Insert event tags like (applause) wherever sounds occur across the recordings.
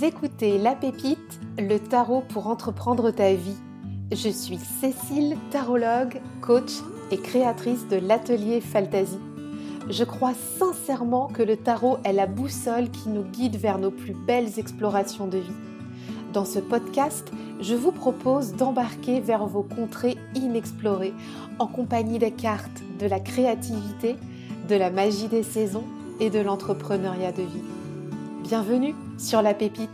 Écoutez La Pépite, le tarot pour entreprendre ta vie. Je suis Cécile, tarologue, coach et créatrice de l'atelier Fantasy. Je crois sincèrement que le tarot est la boussole qui nous guide vers nos plus belles explorations de vie. Dans ce podcast, je vous propose d'embarquer vers vos contrées inexplorées en compagnie des cartes de la créativité, de la magie des saisons et de l'entrepreneuriat de vie. Bienvenue sur la pépite.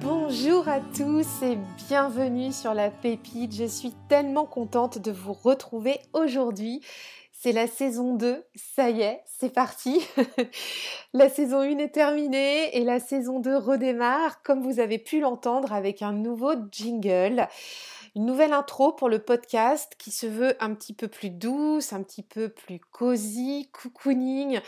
Bonjour à tous et bienvenue sur la pépite. Je suis tellement contente de vous retrouver aujourd'hui. C'est la saison 2, ça y est, c'est parti. (laughs) la saison 1 est terminée et la saison 2 redémarre, comme vous avez pu l'entendre, avec un nouveau jingle une nouvelle intro pour le podcast qui se veut un petit peu plus douce, un petit peu plus cosy, cocooning.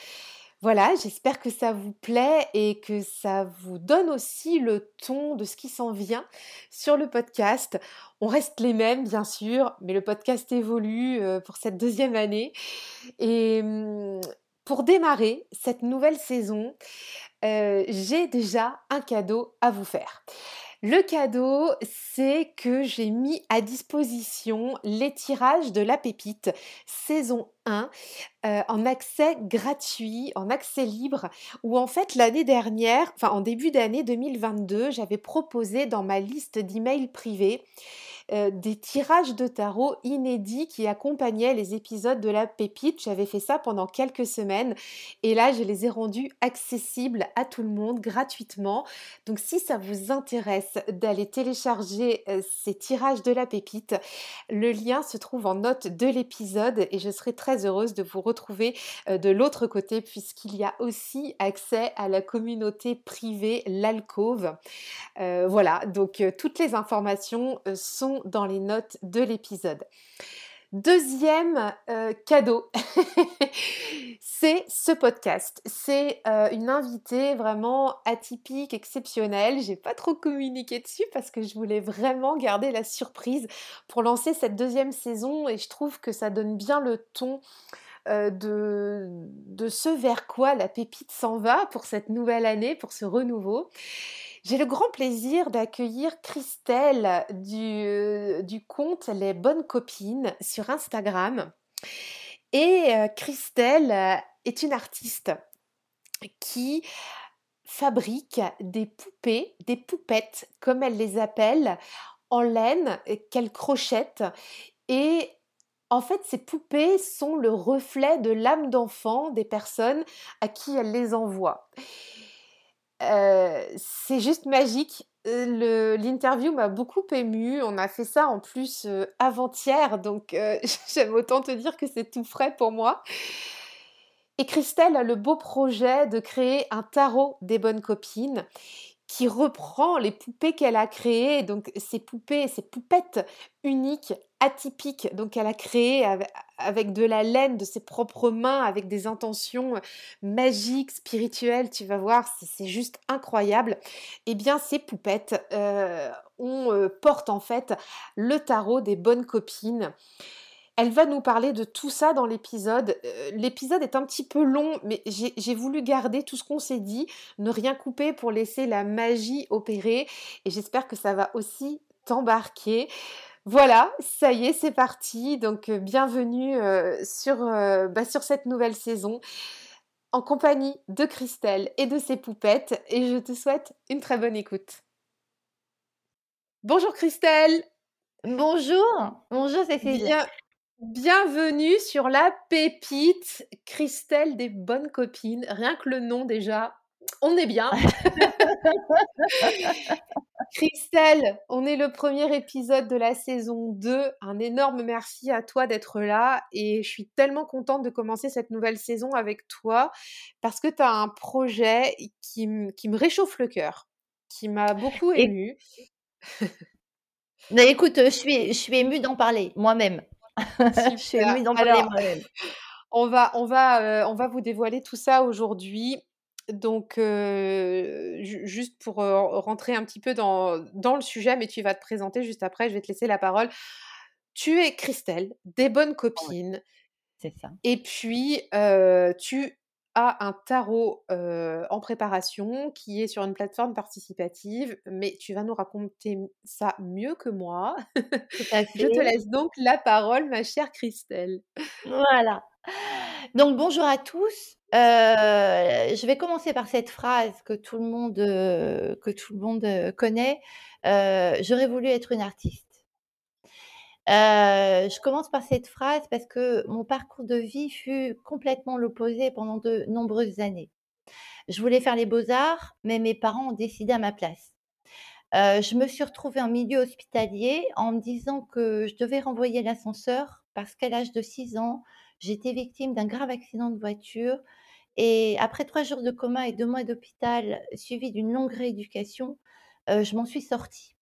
Voilà, j'espère que ça vous plaît et que ça vous donne aussi le ton de ce qui s'en vient sur le podcast. On reste les mêmes, bien sûr, mais le podcast évolue euh, pour cette deuxième année. Et hum, pour démarrer cette nouvelle saison, euh, j'ai déjà un cadeau à vous faire. Le cadeau, c'est que j'ai mis à disposition les tirages de la pépite saison 1 euh, en accès gratuit, en accès libre, où en fait l'année dernière, enfin en début d'année 2022, j'avais proposé dans ma liste d'emails privés euh, des tirages de tarot inédits qui accompagnaient les épisodes de la pépite. J'avais fait ça pendant quelques semaines et là je les ai rendus accessibles à tout le monde gratuitement. Donc si ça vous intéresse d'aller télécharger euh, ces tirages de la pépite, le lien se trouve en note de l'épisode et je serai très heureuse de vous retrouver euh, de l'autre côté puisqu'il y a aussi accès à la communauté privée, l'alcove. voilà, donc toutes les informations sont dans les notes de l'épisode. Deuxième euh, cadeau, (laughs) c'est ce podcast. C'est euh, une invitée vraiment atypique, exceptionnelle. J'ai pas trop communiqué dessus parce que je voulais vraiment garder la surprise pour lancer cette deuxième saison et je trouve que ça donne bien le ton euh, de, de ce vers quoi la pépite s'en va pour cette nouvelle année, pour ce renouveau. J'ai le grand plaisir d'accueillir Christelle du, euh, du, compte Les Bonnes Copines sur Instagram. Et euh, Christelle euh, est une artiste qui fabrique des poupées, des poupettes, comme elle les appelle, en laine qu'elle crochette. Et en fait, ces poupées sont le reflet de l'âme d'enfant des personnes à qui elle les envoie. Euh, c'est juste magique. Euh, l'interview m'a beaucoup émue. On a fait ça en plus euh, avant-hier, donc (laughs) j'aime autant te dire que c'est tout frais pour moi. Et Christelle a le beau projet de créer un tarot des bonnes copines qui reprend les poupées qu'elle a créées, donc ces poupées, ces poupettes uniques, atypiques, donc elle a créé avec de la laine de ses propres mains, avec des intentions magiques, spirituelles, tu vas voir, c'est juste incroyable. Eh bien, ces poupettes, euh, on euh, porte en fait le tarot des bonnes copines. Elle va nous parler de tout ça dans l'épisode. Euh, l'épisode est un petit peu long, mais j'ai voulu garder tout ce qu'on s'est dit, ne rien couper pour laisser la magie opérer. Et j'espère que ça va aussi t'embarquer. Voilà, ça y est, c'est parti. Donc euh, bienvenue euh, sur, bah, sur cette nouvelle saison en compagnie de Christelle et de ses poupettes. Et je te souhaite une très bonne écoute. Bonjour Christelle Bonjour, bonjour Cécile. Bienvenue sur la pépite Christelle des bonnes copines. Rien que le nom déjà, on est bien. (laughs) Christelle, on est le premier épisode de la saison 2. Un énorme merci à toi d'être là et je suis tellement contente de commencer cette nouvelle saison avec toi parce que tu as un projet qui, me réchauffe le cœur, qui m'a beaucoup émue. écoute, je suis, je suis émue d'en parler (laughs) moi-même. on va, on va, euh, on va vous dévoiler tout ça aujourd'hui. Donc, euh, juste pour rentrer un petit peu dans, dans, le sujet, mais tu vas te présenter juste après, je vais te laisser la parole. Tu es Christelle, des bonnes copines. C'est ça. Et puis, tu as un tarot, en préparation qui est sur une plateforme participative, mais tu vas nous raconter ça mieux que moi. Tout à (laughs) Je te laisse donc la parole, ma chère Christelle. Voilà. Donc bonjour à tous. Heu, je vais commencer par cette phrase que tout le monde, heu, que tout le monde, heu, connaît. J'aurais voulu être une artiste. Je commence par cette phrase parce que mon parcours de vie fut complètement l'opposé pendant de nombreuses années. Je voulais faire les beaux-arts, mais mes parents ont décidé à ma place. Je me suis retrouvée en milieu hospitalier en me disant que je devais renvoyer l'ascenseur parce qu'à l'âge de 6 ans, j'étais victime d'un grave accident de voiture et après 3 jours de coma et 2 mois d'hôpital suivis d'une longue rééducation, heu, je m'en suis sortie.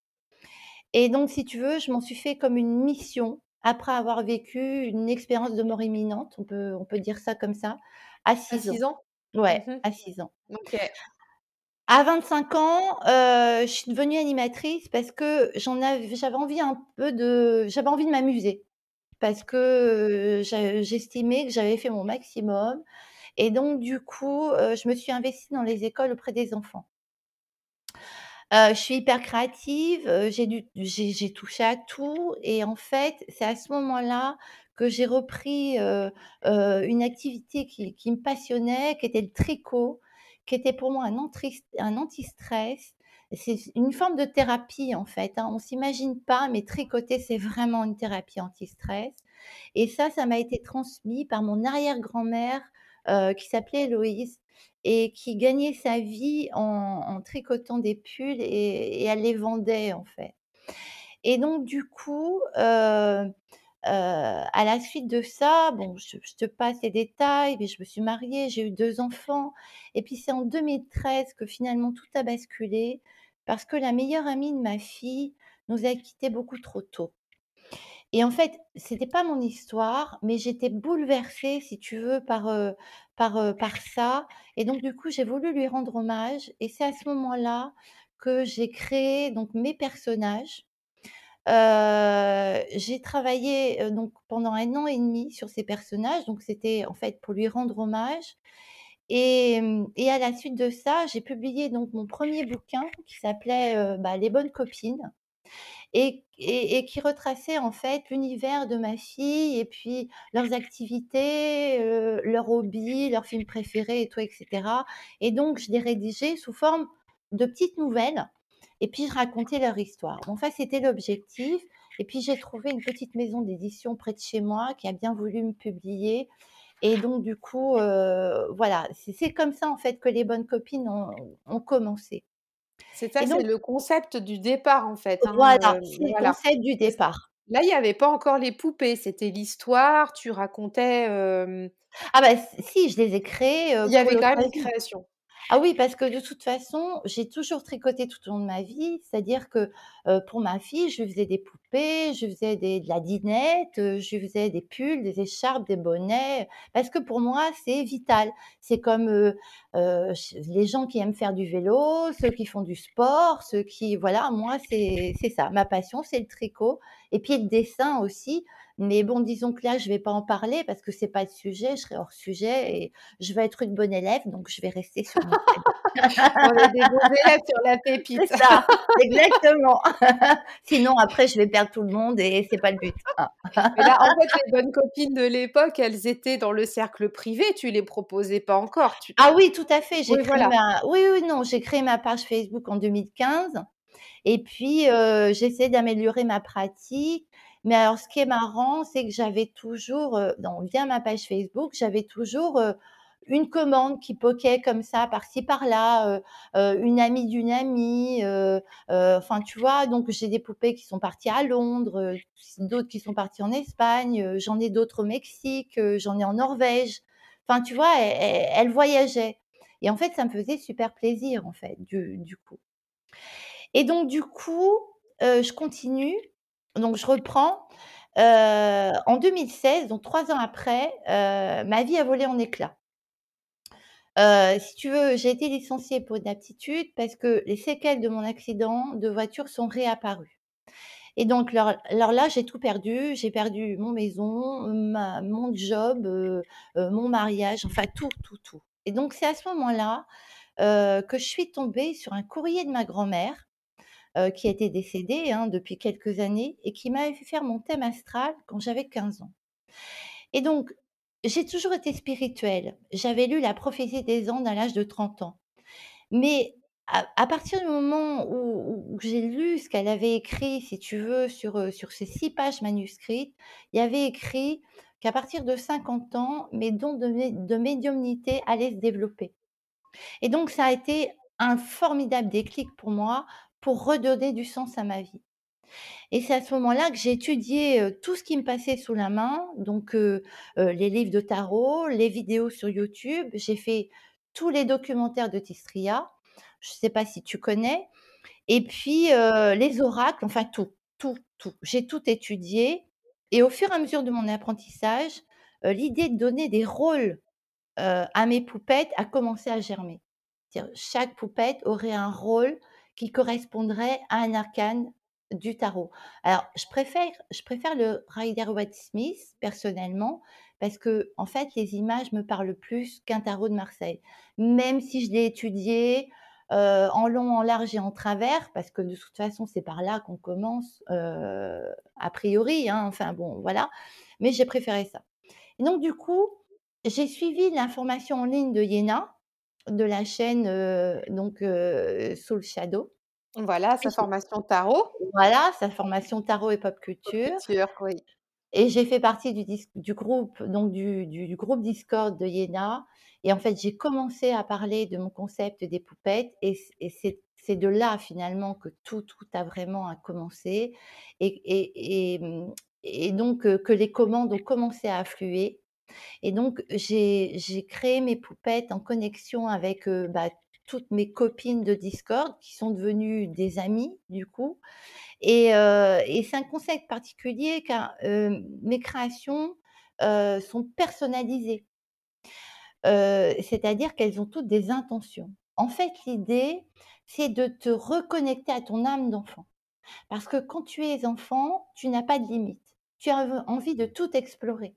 Et donc si tu veux, je m'en suis fait comme une mission après avoir vécu une expérience de mort imminente, on peut on peut dire ça comme ça, à À 6 ans. 6 ans? Ouais, Mmh à 6 ans. OK. À 25 ans, heu, je suis devenue animatrice parce que j'en av j'avais envie un peu de j'avais envie de m'amuser parce que, j'estimais que j'avais fait mon maximum et donc du coup, je me suis investie dans les écoles auprès des enfants. Je suis hyper créative, j'ai touché à tout et en fait, c'est à ce moment-là que j'ai repris, une activité qui me passionnait, qui était le tricot, qui était pour moi un anti-stress. C'est une forme de thérapie, en fait, hein. On s'imagine pas, mais tricoter, c'est vraiment une thérapie anti-stress et ça, ça m'a été transmis par mon arrière-grand-mère, heu, qui s'appelait Héloïse et qui gagnait sa vie en tricotant des pulls et elle les vendait, en fait. Et donc du coup, heu heu, à la suite de ça, bon, je je te passe les détails, mais je me suis mariée, j'ai eu 2 enfants et puis c'est en 2013 que finalement tout a basculé parce que la meilleure amie de ma fille nous a quittés beaucoup trop tôt. Et en fait, c'était pas mon histoire, mais j'étais bouleversée, si tu veux, par, par, par ça. Et donc du coup, j'ai voulu lui rendre hommage et c'est à ce moment-là que j'ai créé donc mes personnages. J'ai travaillé, donc pendant un an et demi sur ces personnages, donc c'était en fait pour lui rendre hommage. Et et à la suite de ça, j'ai publié donc mon premier bouquin qui s'appelait, bah, Les bonnes copines et qui retraçait en fait l'univers de ma fille et puis leurs activités, heu, leurs hobbies, leurs films préférés et tout et cetera et donc je les rédigeais sous forme de petites nouvelles et puis je racontais leur histoire. Bon ça, c'était l'objectif et puis j'ai trouvé une petite maison d'édition près de chez moi qui a bien voulu me publier et donc du coup, heu, voilà, c'est comme ça en fait que les bonnes copines ont commencé C'est ça, c'est le concept du départ, en fait, hein, voilà, heu, c'est le concept du départ. Là, il y avait pas encore les poupées, c'était l'histoire, tu racontais, Ah bah, si, je les ai créés, heu, il y avait quand même une l'occasion. création. Ah oui, parce que de toute façon, j'ai toujours tricoté tout au long de ma vie. C'est-à-dire que, pour ma fille, je faisais des poupées, je faisais des de la dinette, je faisais des pulls, des écharpes, des bonnets, parce que pour moi, c'est vital. C'est comme, les gens qui aiment faire du vélo, ceux qui font du sport, ceux qui voilà, moi, c'est ça. Ma passion, c'est le tricot et puis le dessin aussi. Mais bon, disons que là, je vais pas en parler parce que c'est pas le sujet, je serais hors sujet et je veux être une bonne élève, donc je vais rester sur mon. (laughs) On est des bons élèves sur la C'est pépite. ça, exactement. (laughs) Sinon après je vais perdre tout le monde et c'est pas le but, hein. Mais là, en fait, (laughs) les bonnes copines de l'époque, elles étaient dans le cercle privé, tu les proposais pas encore, tu Ah oui, tout à fait, j'ai oui, créé voilà. ma oui, oui, non, j'ai créé ma page Facebook en 2015 et puis, heu, j'essaie d'améliorer ma pratique. Mais alors ce qui est marrant, c'est que j'avais toujours, dans via ma page Facebook, j'avais toujours, une commande qui poquait comme ça par-ci par-là, une amie d'une amie, enfin tu vois? Donc j'ai des poupées qui sont parties à Londres, d'autres qui sont parties en Espagne, j'en ai d'autres au Mexique, j'en ai en Norvège. Enfin tu vois? Elles elles elles voyageaient et en fait, ça me faisait super plaisir en fait, du coup. Et donc du coup, je continue, donc je reprends. Heu, en 2016, donc 3 ans après, heu, ma vie a volé en éclats. Heu, si tu veux, j'ai été licenciée pour inaptitude parce que les séquelles de mon accident de voiture sont réapparues Et donc alors là, j'ai tout perdu. J'ai perdu mon maison, ma mon job, mon mariage, enfin tout, tout, tout. Et donc c'est à ce moment-là, que je suis tombée sur un courrier de ma grand-mère, heu, qui était décédée, hein, depuis quelques années et qui m'avait fait faire mon thème astral quand j'avais 15 ans. Et donc, j'ai toujours été spirituelle. J'avais lu La prophétie des Andes à l'âge de 30 ans. Mais à partir du moment où j'ai lu ce qu'elle avait écrit, si tu veux, sur, heu, sur ces 6 pages manuscrites, il y avait écrit qu'à partir de 50 ans, mes dons de de médiumnité allaient se développer. Et donc ça a été un formidable déclic pour moi, pour redonner du sens à ma vie. Et c'est à ce moment-là que j'ai étudié, tout ce qui me passait sous la main, donc les livres de tarot, les vidéos sur YouTube. J'ai fait tous les documentaires de Tistria, je sais pas si tu connais? Et puis, les oracles, enfin tout, tout, tout. J'ai tout étudié et au fur et à mesure de mon apprentissage, l'idée de donner des rôles, à mes poupettes a commencé à germer. C'est-à-dire chaque poupette aurait un rôle qui correspondrait à un arcane du tarot. Alors je préfère je préfère le Rider-Waite-Smith personnellement parce qu'en fait les images me parlent plus qu'un tarot de Marseille. Même si je l'ai étudié, heu, en long, en large et en travers parce que de toute façon c'est par là qu'on commence, heu, a priori, hein, enfin bon voilà, mais j'ai préféré ça. Et donc du coup, j'ai suivi l'information en ligne de Iéna, de la chaîne, donc Soul Shadow. Voilà, sa formation tarot. voilà, sa formation tarot et pop Pop culture. culture, oui. Et j'ai fait partie du groupe, donc du du du groupe Discord de Iéna. Et en fait, j'ai commencé à parler de mon concept des poupettes et et c'est de là finalement que tout, tout a vraiment a commencé et et et mmh donc que les commandes ont commencé à affluer. Et donc j'ai créé mes poupettes en connexion avec, bah, toutes mes copines de Discord qui sont devenues des amies du coup. Et c'est un concept particulier car, mes créations, sont personnalisées. C'est-à-dire qu'elles ont toutes des intentions. En fait, l'idée, c'est de te reconnecter à ton âme d'enfant. Parce que quand tu es enfant, tu n'as pas de limites. Tu as envie de tout explorer.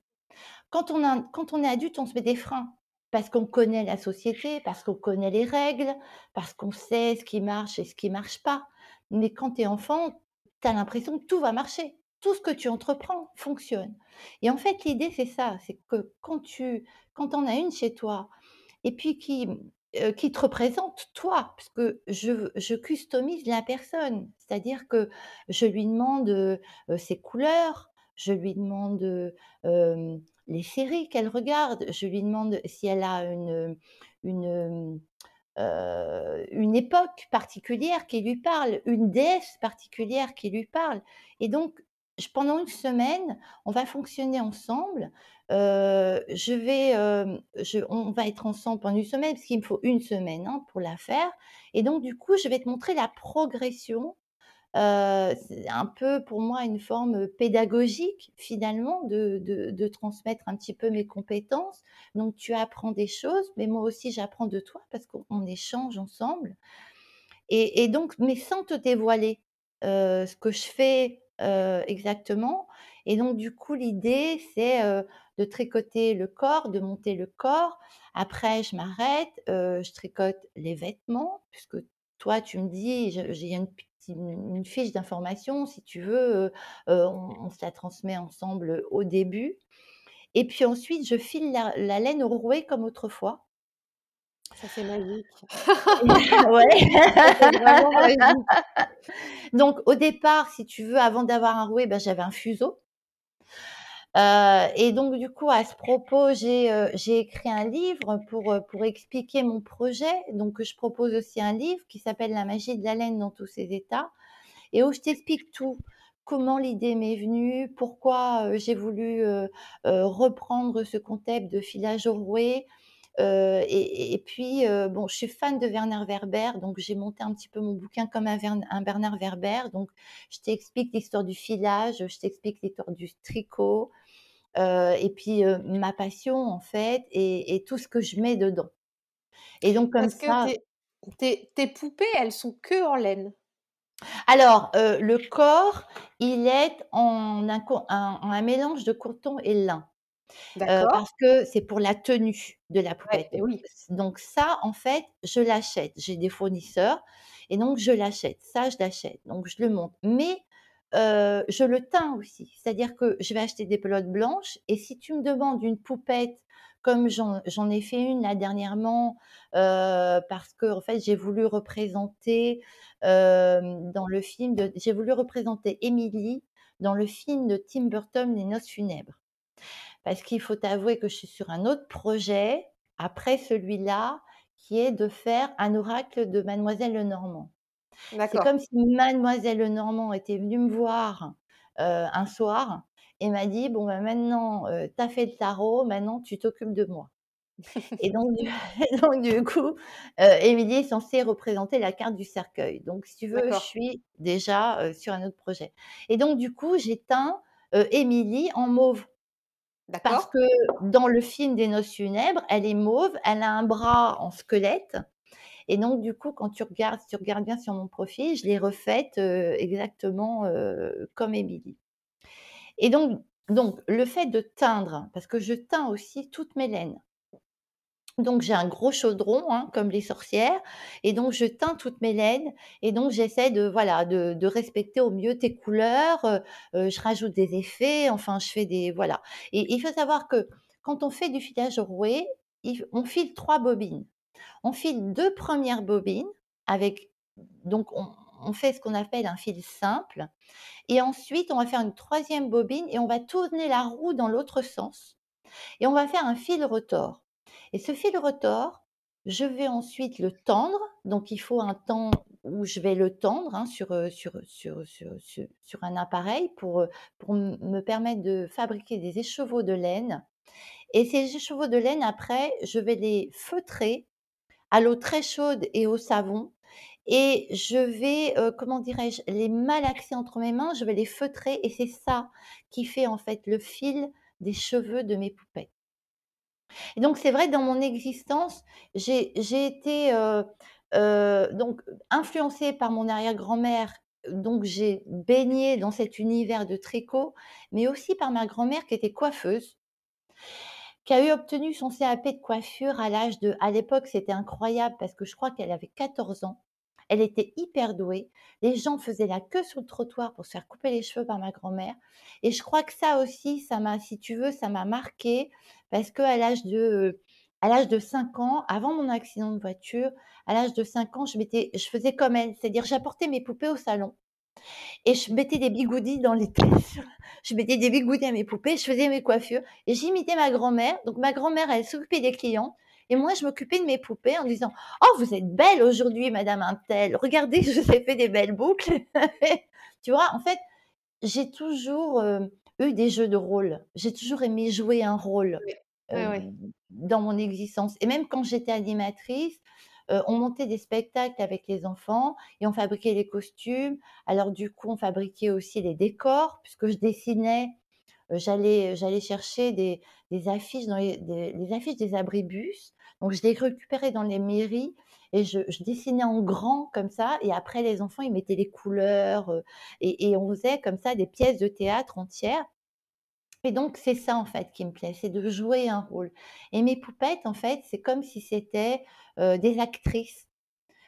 Quand on est adulte, on se met des freins, parce qu'on connaît la société, parce qu'on connaît les règles, parce qu'on sait ce qui marche et ce qui marche pas. Mais quand tu es enfant, tu as l'impression que tout va marcher. Tout ce que tu entreprends fonctionne. Et en fait, l'idée, c'est ça, c'est que quand tu quand en as une chez toi et puis qui, heu, qui te représente toi, parce que je je customise la personne. C'est-à-dire que je lui demande, heu, ses couleurs, je lui demande, heu, hem, les séries qu'elle regarde, je lui demande si elle a une, une, heu, une époque particulière qui lui parle, une déesse particulière qui lui parle. Et donc pendant une semaine, on va fonctionner ensemble. Heu, je vais, hem, je on va être ensemble pendant une semaine, parce qu'il me faut une semaine, hein, pour la faire. Et donc du coup, je vais te montrer la progression. Heu, c'est un peu pour moi une forme pédagogique finalement de transmettre un petit peu mes compétences. Donc tu apprends des choses, mais moi aussi j'apprends de toi parce qu'on on échange ensemble. Et donc mais sans te dévoiler, heu, ce que je fais, heu, exactement. Et donc du coup, l'idée, c'est, de tricoter le corps, de monter le corps. Après je m'arrête, je tricote les vêtements, puisque toi tu me dis, je j'ai une petite une fiche d'information si tu veux, heu heu, on on se la transmet ensemble au début. Et puis ensuite, je file la la laine au rouet comme autrefois. Ça, c'est magique. (laughs) (laughs) Magique. Donc au départ, si tu veux, avant d'avoir un rouet, bah, j'avais un fuseau. Heu et donc du coup, à ce propos, j'ai, j'ai écrit un livre pour, heu, pour expliquer mon projet. Donc je propose aussi un livre qui s'appelle «La magie de la laine dans tous ses états» et où je t'explique tout. Comment l'idée m'est venue, pourquoi, j'ai voulu, reprendre ce concept de filage au rouet. Et puis, bon, je suis fan de Werner Werber, donc j'ai monté un petit peu mon bouquin comme un Wern un Bernard Werber. Donc je t'explique l'histoire du filage, je t'explique l'histoire du tricot, heu et puis, heu, ma passion en fait et et tout ce que je mets dedans. Et donc comme Parce que ça tes tes tes poupées, elles sont qu'en laine? Alors, heu, le corps, il est en un co un un mélange de coton et lin, D'accord. parce que c'est pour la tenue de la Ouais, Donc oui. donc ça, en fait, je l'achète. J'ai des fournisseurs et donc je l'achète. Ça, je l'achète, donc je le monte. Mais, heu, je le teins aussi. C'est-à-dire que je vais acheter des pelotes blanches et si tu me demandes une poupette comme j'en ai fait une là dernièrement, heu, parce qu'en fait, j'ai voulu représenter, hem, dans le film j'ai voulu représenter Émilie dans le film de Tim Burton, Les Noces funèbres. Parce qu'il faut avouer que je suis sur un autre projet, après celui-là, qui est de faire un oracle de Mademoiselle Lenormand. C'est comme si Mademoiselle Lenormand était venue me voir, heu, un soir et m'a dit: «Bon, bah, maintenant, heu, tu as fait le tarot, maintenant tu t'occupes de moi» et donc du (laughs) (laughs) et donc du coup, heu, Émilie est censée représenter la carte du cercueil. Donc si tu veux, je suis déjà, heu, sur un autre projet et donc du coup, j'ai teint, heu, Émilie en mauve. Parce que dans le film des Noces funèbres, elle est mauve, elle a un bras en squelette et donc du coup, quand tu regardes tu regardes bien sur mon profil, je l'ai refaite, heu, exactement, heu, comme Émilie et donc donc le fait de teindre, parce que je teins aussi toutes mes laines. Donc j'ai un gros chaudron, hein, comme les sorcières et donc je teins toutes mes laines et donc j'essaie de voilà, de de respecter au mieux tes couleurs, heu heu, je rajoute des effets, enfin je fais des voilà et il faut savoir que quand on fait du filage roué, on file 3 bobines. On file 2 premières bobines avec donc on fait ce qu'on appelle un fil simple et ensuite on va faire une 3e bobine et on va tourner la roue dans l'autre sens et on va faire un fil retors. Et ce fil retors, je vais ensuite le tendre, donc il faut un temps où je vais le tendre, hein, sur, heu, sur sur sur sur un appareil pour, heu, pour me permettre de fabriquer des écheveaux de laine. Et ces écheveaux de laine après, je vais les feutrer à l'eau très chaude et au savon et je vais, comment dirais-je? Les malaxer entre mes mains, je vais les feutrer et c'est ça qui fait en fait le fil des cheveux de mes poupées. Et donc c'est vrai dans mon existence, j'ai été, donc influencée par mon arrière-grand-mère, donc j'ai baigné dans cet univers de tricot, mais aussi par ma grand-mère qui était coiffeuse qui a eu obtenu son CAP de coiffure à l'âge de à l'époque, c'était incroyable parce que je crois qu'elle avait 14 ans. Elle était hyper douée. Les gens faisaient la queue sur le trottoir pour se faire couper les cheveux par ma grand-mère et je crois que ça aussi, ça m'a si tu veux, ça m'a marquée parce qu'à l'âge de, à l'âge de 5 ans, avant mon accident de voiture, à l'âge de 5 ans, je je faisais comme elle, c'est-à-dire j'apportais mes poupées au salon et je mettais des bigoudis dans les têtes. (laughs) Je mettais des bigoudis à mes poupées, je faisais mes coiffures et j'imitais ma grand-mère. Donc ma grand-mère, elle s'occupait des clients et moi, je m'occupais de mes poupées en disant: «Oh, vous êtes belle aujourd'hui, madame untel. Regardez, (laughs) je vous ai fait des belles boucles». (laughs) Tu vois? En fait, j'ai toujours, heu, eu des jeux de rôle. J'ai toujours aimé jouer un rôle, Oui. Ouais. dans mon existence et même quand j'étais animatrice, on montait des spectacles avec les enfants et on fabriquait les costumes. Alors du coup, on fabriquait aussi les décors puisque je dessinais, j'allais j'allais chercher des affiches dans les des affiches des abribus. Donc je les récupérais dans les mairies et je dessinais en grand comme ça et après les enfants, ils mettaient les couleurs, et et on faisait comme ça des pièces de théâtre entières et donc c'est ça, en fait, qui me plaît, c'est de jouer un rôle et mes poupettes, en fait, c'est comme si c'était, heu, des actrices,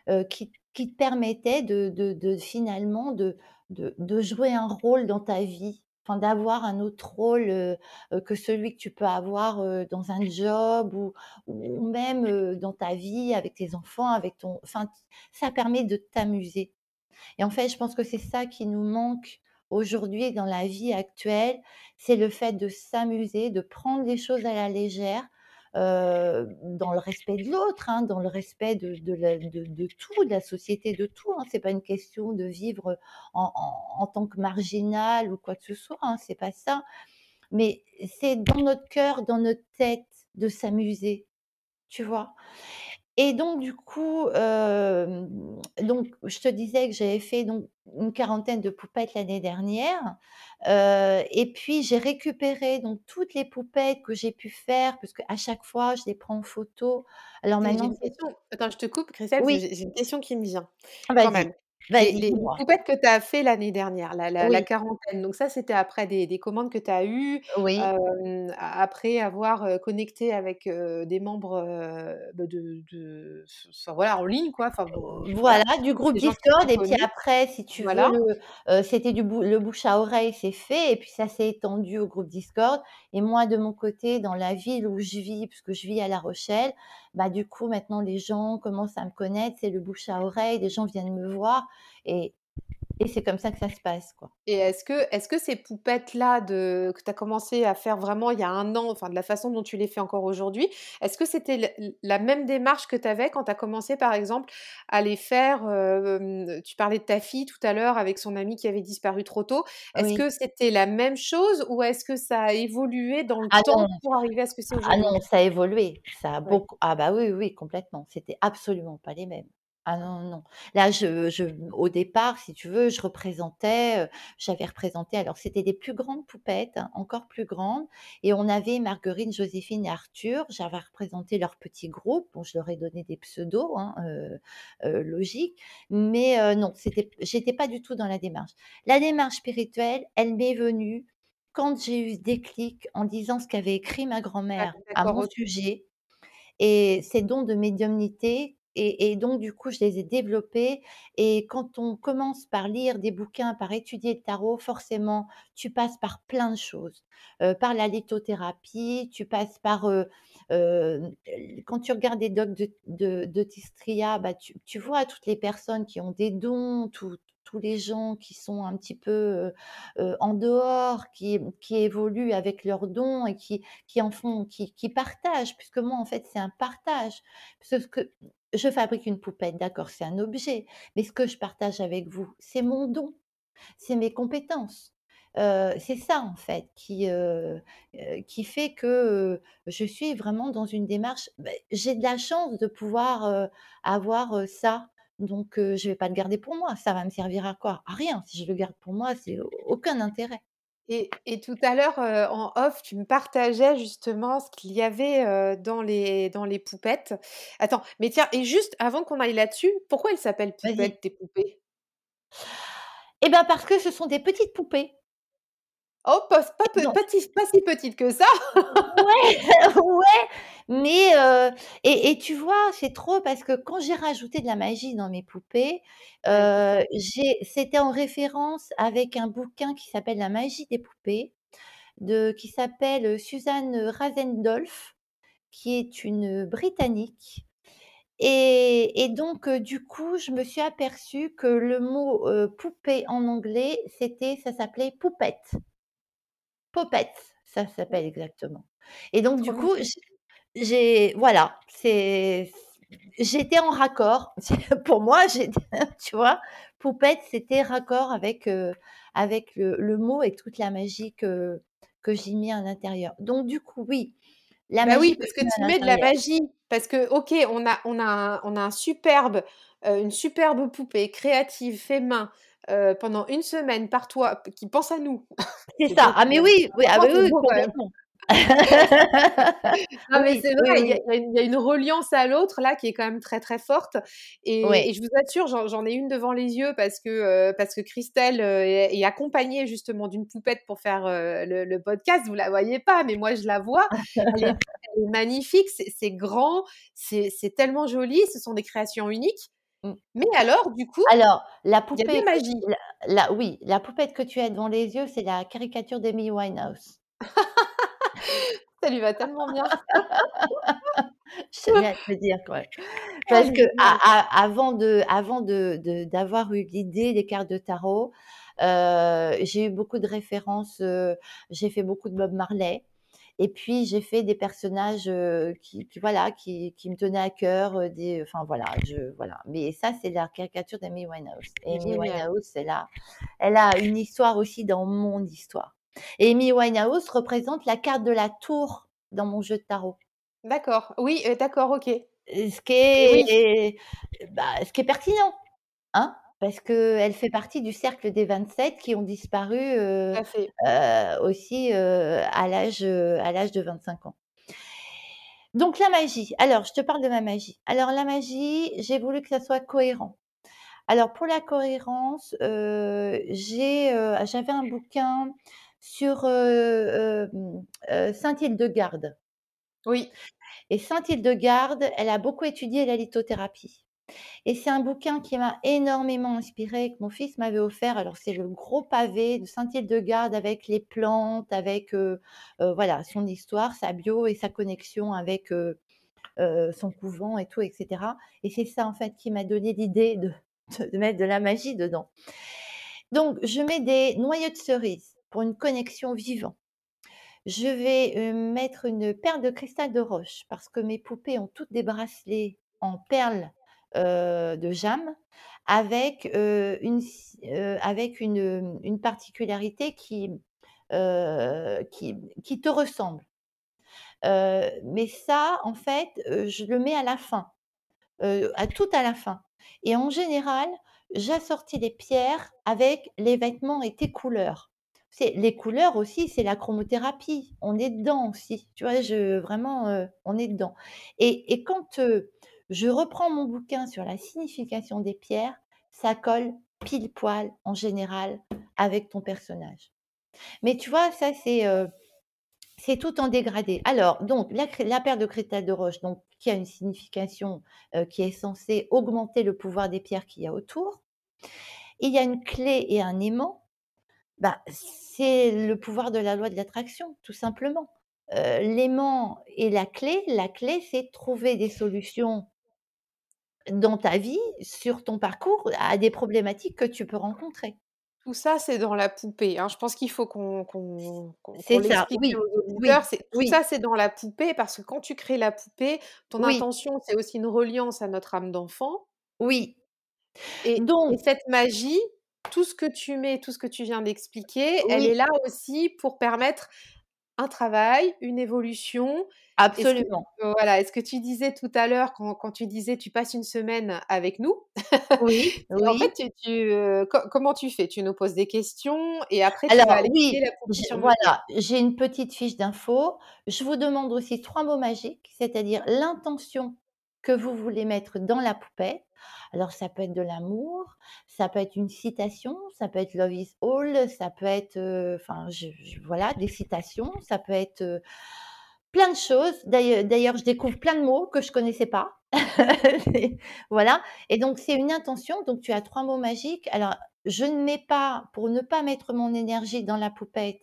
heu, qui qui te permettaient de de finalement de de jouer un rôle dans ta vie, enfin d'avoir un autre rôle, heu, que celui que tu peux avoir, dans un job ou ou même, dans ta vie avec tes enfants, avec ton enfin, ça permet de t'amuser. Et en fait, je pense que c'est ça qui nous manque aujourd'hui dans la vie actuelle, c'est le fait de s'amuser, de prendre les choses à la légère, heu, dans le respect de l'autre, hein, dans le respect de de de tout, de la société, de tout, hein. C'est pas une question de vivre en en en tant que marginal ou quoi que ce soit, hein, c'est pas ça, mais c'est dans notre cœur, dans notre tête de s'amuser, tu vois? Et donc du coup, donc je te disais que j'avais fait donc une quarantaine de poupettes l'année dernière, et puis j'ai récupéré donc toutes les poupettes que j'ai pu faire parce qu'à chaque fois, je les prends en photo. Alors j'ai maintenant une c'est question, attends, je te coupe Christelle, parce que oui, j'ai j'ai une question qui me vient quand vas-y. même. Les les poupettes que tu as fait l'année dernière, la la la Oui. quarantaine, donc ça, c'était après des des commandes que tu as eues, Oui. a après avoir, connecté avec, des membres, bah, de de f enfin, voilà, en ligne, quoi, enfin bon, voilà, Voilà, du groupe des gens Discord et puis connus. après, si tu veux, Voilà. le c'était du bou le bouche à oreille, c'est fait et puis ça s'est étendu au groupe Discord et moi, de mon côté, dans la ville où je vis, puisque je vis à La Rochelle, bah, du coup, maintenant les gens commencent à me connaître, c'est le bouche à oreille, les gens viennent me voir et et c'est comme ça que ça se passe, quoi. Et est-ce que est-ce que ces poupettes-là de que tu as commencé à faire vraiment il y a 1 an, enfin, de la façon dont tu les fais encore aujourd'hui, est-ce que c'était la même démarche que tu avais quand tu as commencé, par exemple, à les faire, hem, tu parlais de ta fille tout à l'heure avec son amie qui avait disparu trop tôt. Est-ce Oui. que c'était la même chose ou est-ce que ça a évolué dans le Ah non! temps pour arriver à ce que c'est Ah aujourd'hui? non, ça a évolué, ça a Ouais. beaucoup ah bah, oui, oui, complètement, c'était absolument pas les mêmes. Ah non, non. Là, je je au départ, si tu veux, je représentais, heu, j'avais représenté alors c'était des plus grandes poupettes, hein, encore plus grandes et on avait Marguerite, Joséphine et Arthur. J'avais représenté leur petit groupe. Bon, je leur ai donné des pseudos, hein, heu heu, logique, mais non, c'était j'étais pas du tout dans la démarche. La démarche spirituelle, elle m'est venue quand j'ai eu ce déclic en disant ce qu'avait écrit ma Ah grand-mère à mon sujet et ces dons de médiumnité et donc du coup, je les ai développés et quand on commence par lire des bouquins, par étudier le tarot, forcément, tu passes par plein de choses, heu, par la lithothérapie, tu passes par, heu, hem, l quand tu regardes des docs de de de Tistria, bah, tu tu vois toutes les personnes qui ont des dons, tous tous les gens qui sont un petit peu, en dehors, qui qui évoluent avec leurs dons et qui qui en font qui qui partagent puisque moi, en fait, c'est un partage. Parce ce que je fabrique une poupette, d'accord, c'est un objet, mais ce que je partage avec vous, c'est mon don, c'est mes compétences. C'est ça, en fait, qui, qui fait que, je suis vraiment dans une démarche beh, j'ai de la chance de pouvoir, avoir, ça, donc je vais pas le garder pour moi. Ça va me servir à quoi? À rien. Si je le garde pour moi, c'est aucun intérêt. Et et tout à l'heure, heu, en off, tu me partageais justement ce qu'il y avait, dans les dans les poupettes. Attends, mais tiens et juste avant qu'on aille là-dessus, pourquoi elles s'appellent poupettes, tes poupées? Et bah, parce que ce sont des petites poupées. Oh pas pe si petites que ça! Ouais, (laughs) ouais, mais heu et et tu vois, c'est trop parce que quand j'ai rajouté de la magie dans mes poupées, j'ai c'était en référence avec un bouquin qui s'appelle La magie des poupées de qui s'appelle Suzanne Rasendolf, qui est une Britannique et et donc du coup, je me suis aperçue que le mot, poupée en anglais, c'était ça s'appelait poppet. Poppet, ça s'appelle exactement et donc du coup, j'ai voilà, c'est j'étais en raccord. (laughs) Pour moi, j'étais (laughs) tu vois? Poupette, c'était raccord avec, heu, avec le le mot et toute la magie que que j'y mets à l'intérieur. Donc du coup, oui, la Bah magie oui, parce que tu mets de la magie, parce que OK, on a on a un on a un superbe, heu, une superbe poupée créative, fait main, heu, pendant 1 semaine par toi, qui pense à nous. C'est (laughs) ça. Ah mais même. oui, oui, ah (laughs) c'est oui, beau complètement. Non, mais Oui, c'est vrai, il y a oui. y une il y a une reliance à l'autre là qui est quand même très, très forte et je vous assure, j'en ai une devant les yeux parce que, heu, parce que Christelle, est est accompagnée justement d'une poupette pour faire, le le podcast. Vous la voyez pas, mais moi je la vois. Elle est (laughs) elle est magnifique, c'est grand, c'est tellement joli, ce sont des créations uniques. Mmh. Mais alors du coup, Alors, la poupée que magie? la la oui, la poupette que tu as devant les yeux, c'est la caricature d'Amy Winehouse. (laughs) Ça lui va tellement bien. Je tenais à te dire. Oh (laughs) Parce à avant de avant de d'avoir eu l'idée des cartes de tarot, heu, j'ai eu beaucoup de références, heu, j'ai fait beaucoup de Bob Marley et puis j'ai fait des personnages, qui qui voilà, qui qui me tenaient à cœur, des enfin voilà, je voilà. Mais ça, c'est la caricature d'Amy Winehouse et Amy. Winehouse, elle a elle a une histoire aussi dans mon histoire et Amy Winehouse représente la carte de la tour dans mon jeu de tarot. D'accord, oui, heu, d'accord, OK. Ce qui oui. est, bah, ce qui est pertinent, hein, parce qu'elle fait partie du cercle des 27 qui ont disparu, Tout heu à fait. heu, aussi, heu, à l'âge, heu, à l'âge de 25 ans. Donc la magie, alors je te parle de ma magie. Alors la magie, j'ai voulu que ça soit cohérent. Alors pour la cohérence, heu, j'ai, heu, j'avais un bouquin sur, heu, hem, heu, Sainte Hildegarde Oui. et Sainte Hildegarde, elle a beaucoup étudié la lithothérapie et c'est un bouquin qui m'a énormément inspirée, que mon fils m'avait offert. Alors c'est le gros pavé de Sainte Hildegarde avec les plantes, avec, heu heu, voilà, son histoire, sa bio et sa connexion avec, heu, son couvent et tout et cetera et c'est ça en fait qui m'a donné l'idée de mettre de la magie dedans. Donc je mets des noyaux de cerise pour une connexion vivant. Je vais, mettre une perle de cristal de roche parce que mes poupées ont toutes des bracelets en perles, heu, de jam avec, heu, une heu, avec une, une particularité qui, qui qui te ressemble. Mais ça, en fait, je le mets à la fin, à tout à la fin et en général, j'assortis les pierres avec les vêtements et tes couleurs. Les couleurs aussi, c'est la chromothérapie, on est dedans aussi, tu vois? Je vraiment, on est dedans et et quand, je reprends mon bouquin sur la signification des pierres, ça colle pile poil, en général, avec ton personnage. Mais tu vois, ça c'est, c'est tout en dégradé. Alors donc la perle de cristal de roche, donc qui a une signification, heu, qui est censée augmenter le pouvoir des pierres qu'il y a autour. Il y a une clé et un aimant, bah, c'est le pouvoir de la loi de l'attraction, tout simplement. Heu, l'aimant et la clé, la clé, c'est trouver des solutions dans ta vie, sur ton parcours, à des problématiques que tu peux rencontrer. Tout ça, c'est dans la poupée, hein. Je pense qu'il faut qu'on ça, l'explique oui, aux auditeurs. oui, tout oui, ça, c'est dans la poupée parce que quand tu crées la poupée, ton intention, c'est aussi une reliance à notre âme d'enfant oui. et et Donc cette magie, tout ce que tu mets, tout ce que tu viens d'expliquer, elle est là aussi pour permettre un travail, une évolution et ce que absolument. voilà et ce que tu disais tout à l'heure quand quand tu disais: «Tu passes une semaine avec nous», Oui, (laughs) c'est en fait, oui. tu tu, heu, co comment tu fais? Tu nous poses des questions et après tu vas aller oui, la voilà, j'ai une petite fiche d'infos. Je vous demande aussi 3 mots magiques, c'est-à-dire l'intention que vous voulez mettre dans la poupette. Alors ça peut être de l'amour, ça peut être une citation, ça peut être «Love is all», ça peut être, heu, enfin voilà, des citations, ça peut être, heu, plein de choses. D'ailleu d'ailleurs, je découvre plein de mots que je connaissais pas. (laughs) Voilà et donc c'est une intention, donc tu as 3 mots magiques. Alors je ne mets pas pour ne pas mettre mon énergie dans la poupette,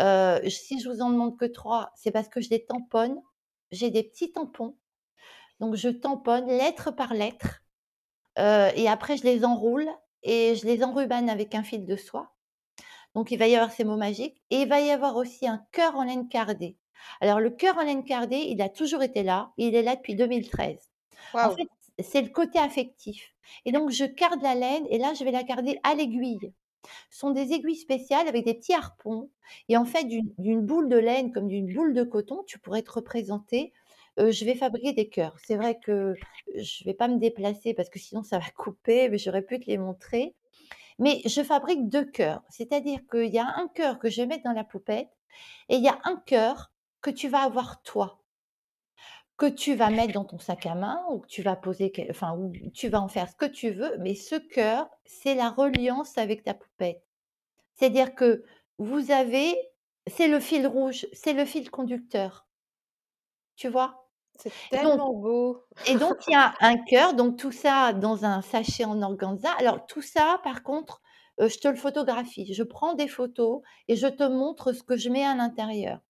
heu, si je vous en demande que 3, c'est parce que je les tamponne. J'ai des petits tampons, donc je tamponne lettre par lettre, heu et après je les enroule et je les enrubane avec un fil de soie. Donc il va y avoir ces mots magiques et il va y avoir aussi un cœur en laine cardée. Alors le cœur en laine cardée, il a toujours été là, il est là depuis 2013. En fait, c'est le côté affectif et donc je carde la laine et là, je vais la carder à l'aiguille. Ce sont des aiguilles spéciales avec des petits harpons et en fait, d'une d'une boule de laine comme d'une boule de coton, tu pourrais te représenter, je vais fabriquer des cœurs. C'est vrai que je vais pas me déplacer parce que sinon ça va couper, mais j'aurais pu te les montrer. Mais je fabrique 2 cœurs, c'est-à-dire qu'il y a un cœur que je vais mettre dans la poupette et il y a un cœur que tu vas avoir toi. Que tu vas mettre dans ton sac à main ou que tu vas poser enfin, ou tu vas en faire ce que tu veux, mais ce cœur, c'est la reliance avec ta poupette. C'est-à-dire que vous avez c'est le fil rouge, c'est le fil conducteur, tu vois? C'est Et donc tellement beau. et donc il y a un cœur, donc tout ça dans un sachet en organza. Alors tout ça, par contre, heu, je te le photographie. Je prends des photos et je te montre ce que je mets à l'intérieur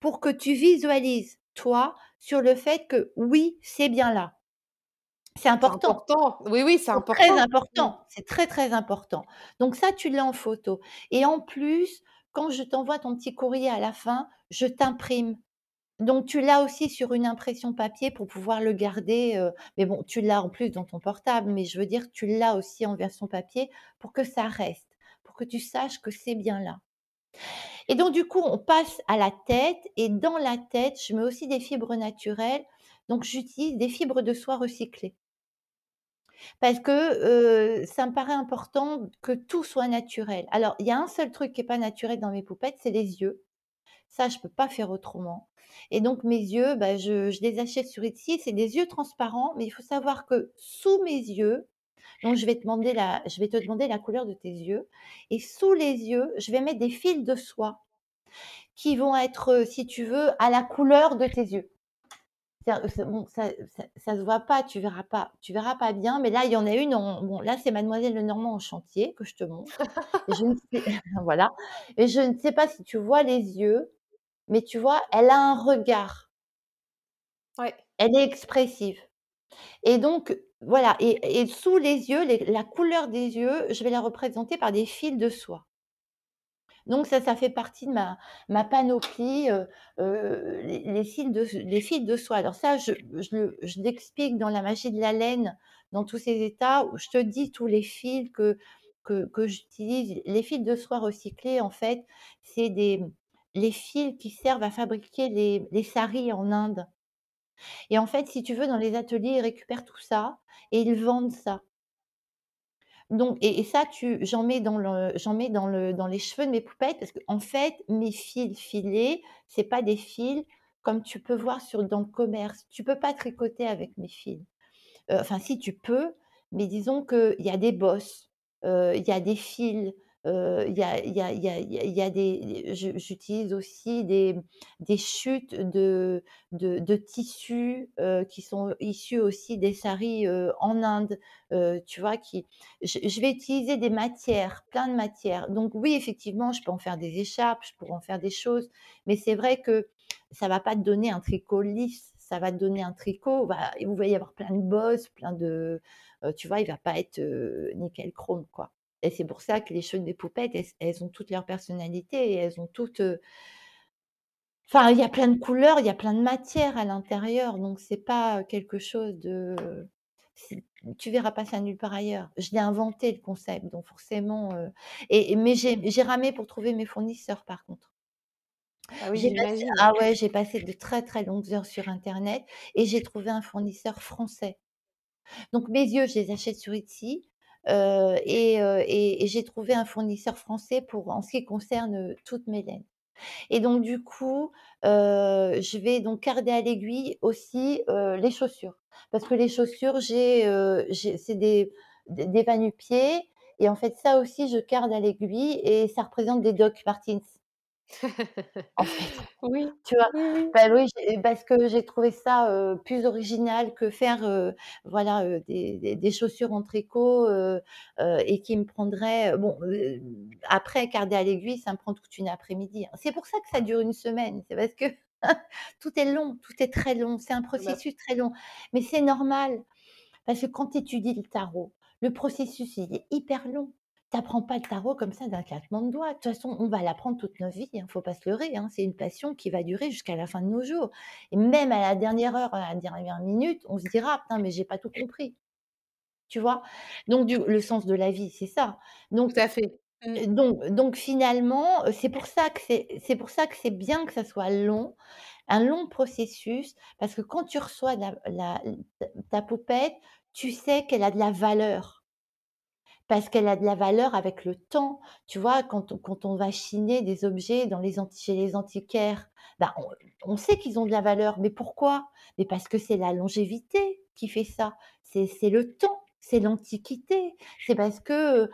pour que tu visualises, toi, sur le fait que oui, c'est bien là. C'est important. important. Oui, oui, c'est C'est très important. Mmh. important, c'est très, très important. Donc ça, tu l'as en photo et en plus, quand je t'envoie ton petit courrier à la fin, je t'imprime. Donc tu l'as aussi sur une impression papier pour pouvoir le garder, mais bon, tu l'as en plus dans ton portable, mais je veux dire, tu l'as aussi en version papier pour que ça reste, pour que tu saches que c'est bien là. Et donc du coup, on passe à la tête et dans la tête, je mets aussi des fibres naturelles, donc j'utilise des fibres de soie recyclées. Parce que, ça me paraît important que tout soit naturel. Alors, il y a un seul truc qui est pas naturel dans mes poupettes, c'est les yeux. Ça, je peux pas faire autrement et donc mes yeux, bah, je je les achète sur Etsy. C'est des yeux transparents, mais il faut savoir que sous mes yeux, Donc je vais te demander la je vais te demander la couleur de tes yeux et sous les yeux, je vais mettre des fils de soie qui vont être, si tu veux, à la couleur de tes yeux. Bon, ça, ça, se voit pas, tu verras pas, tu verras pas bien, mais là il y en a une. bon, là c'est Mademoiselle Lenormand en chantier que je te montre. je ne sais, (laughs) voilà. Et je ne sais pas si tu vois les yeux, mais tu vois, elle a un regard. Ouais. Elle est expressive. Et donc voilà. Et, sous les yeux, la couleur des yeux, je vais la représenter par des fils de soie. Donc ça, ça fait partie de ma, panoplie, les, fils de, les fils de soie. Alors ça, je, l'explique dans la magie de la laine, dans tous ces états, où je te dis tous les fils que, j'utilise. Les fils de soie recyclés, en fait, c'est des les fils qui servent à fabriquer les saris en Inde. Et en fait, si tu veux, dans les ateliers, ils récupèrent tout ça et ils vendent ça. Donc et ça tu j'en mets dans le j'en mets dans le dans les cheveux de mes poupettes parce qu'en fait, mes fils filés, c'est pas des fils comme tu peux voir sur dans le commerce. Tu peux pas tricoter avec mes fils. enfin si, tu peux, mais disons qu'il y a des bosses, il y a des fils, il y a y a y a y a des j'utilise aussi des des chutes de de tissus, qui sont issus aussi des saris, en Inde, tu vois? Qui je vais utiliser des matières, plein de matières. Donc oui, effectivement, je peux en faire des écharpes, je pourrais en faire des choses, mais c'est vrai que ça va pas te donner un tricot lisse, ça va te donner un tricot, bah, il va y avoir plein de bosses, plein de, tu vois? Il va pas être, nickel chrome, quoi. Et c'est pour ça que les cheveux des poupettes, elles, ont toutes leur personnalité et elles ont toutes. Enfin, il y a plein de couleurs, il y a plein de matières à l'intérieur, donc c'est pas quelque chose de. Tu verras pas ça nulle part ailleurs. Je l'ai inventé le concept, donc forcément. Et, mais j'ai ramé pour trouver mes fournisseurs, par contre. Ah oui, j'imagine. Ah ouais, j'ai passé de très très longues heures sur Internet et j'ai trouvé un fournisseur français. Donc mes yeux, je les achète sur Etsy. Euh, et, j'ai trouvé un fournisseur français pour en ce qui concerne toutes mes laines. Et donc du coup, je vais donc garder à l'aiguille aussi les chaussures, parce que les chaussures, j'ai, c'est des, des, va-nu-pieds, et en fait ça aussi, je garde à l'aiguille, et ça représente des Doc Martins. (laughs) En fait. Oui. Tu vois? Bah, oui, parce que j'ai trouvé ça, plus original que faire, voilà, des des chaussures en tricot, et qui me prendrait, bon, après garder à l'aiguille, ça me prend toute une après-midi, hein. C'est pour ça que ça dure une semaine, c'est parce que (laughs) tout est long, tout est très long, c'est un processus très long. Mais c'est normal, parce que quand tu étudies le tarot, le processus, il est hyper long t'apprends pas le tarot comme ça d'un claquement de doigts. De toute façon, on va l'apprendre toute notre vie, il hein, faut pas se leurrer. Hein. C'est une passion qui va durer jusqu'à la fin de nos jours. Et même à la dernière heure, à la dernière minute, on se dira, putain, mais j'ai pas tout compris. Tu vois? Donc, le sens de la vie, c'est ça. Donc, tout à fait. Mmh. Donc, donc finalement, c'est pour ça que c'est pour ça que c'est bien que ça soit long, un long processus, parce que quand tu reçois la, ta poupette, tu sais qu'elle a de la valeur parce qu'elle a de la valeur avec le temps. Tu vois, quand on, va chiner des objets dans les chez les antiquaires, bah on, sait qu'ils ont de la valeur. Mais pourquoi? Mais parce que c'est la longévité qui fait ça. C'est le temps, c'est l'antiquité. C'est parce que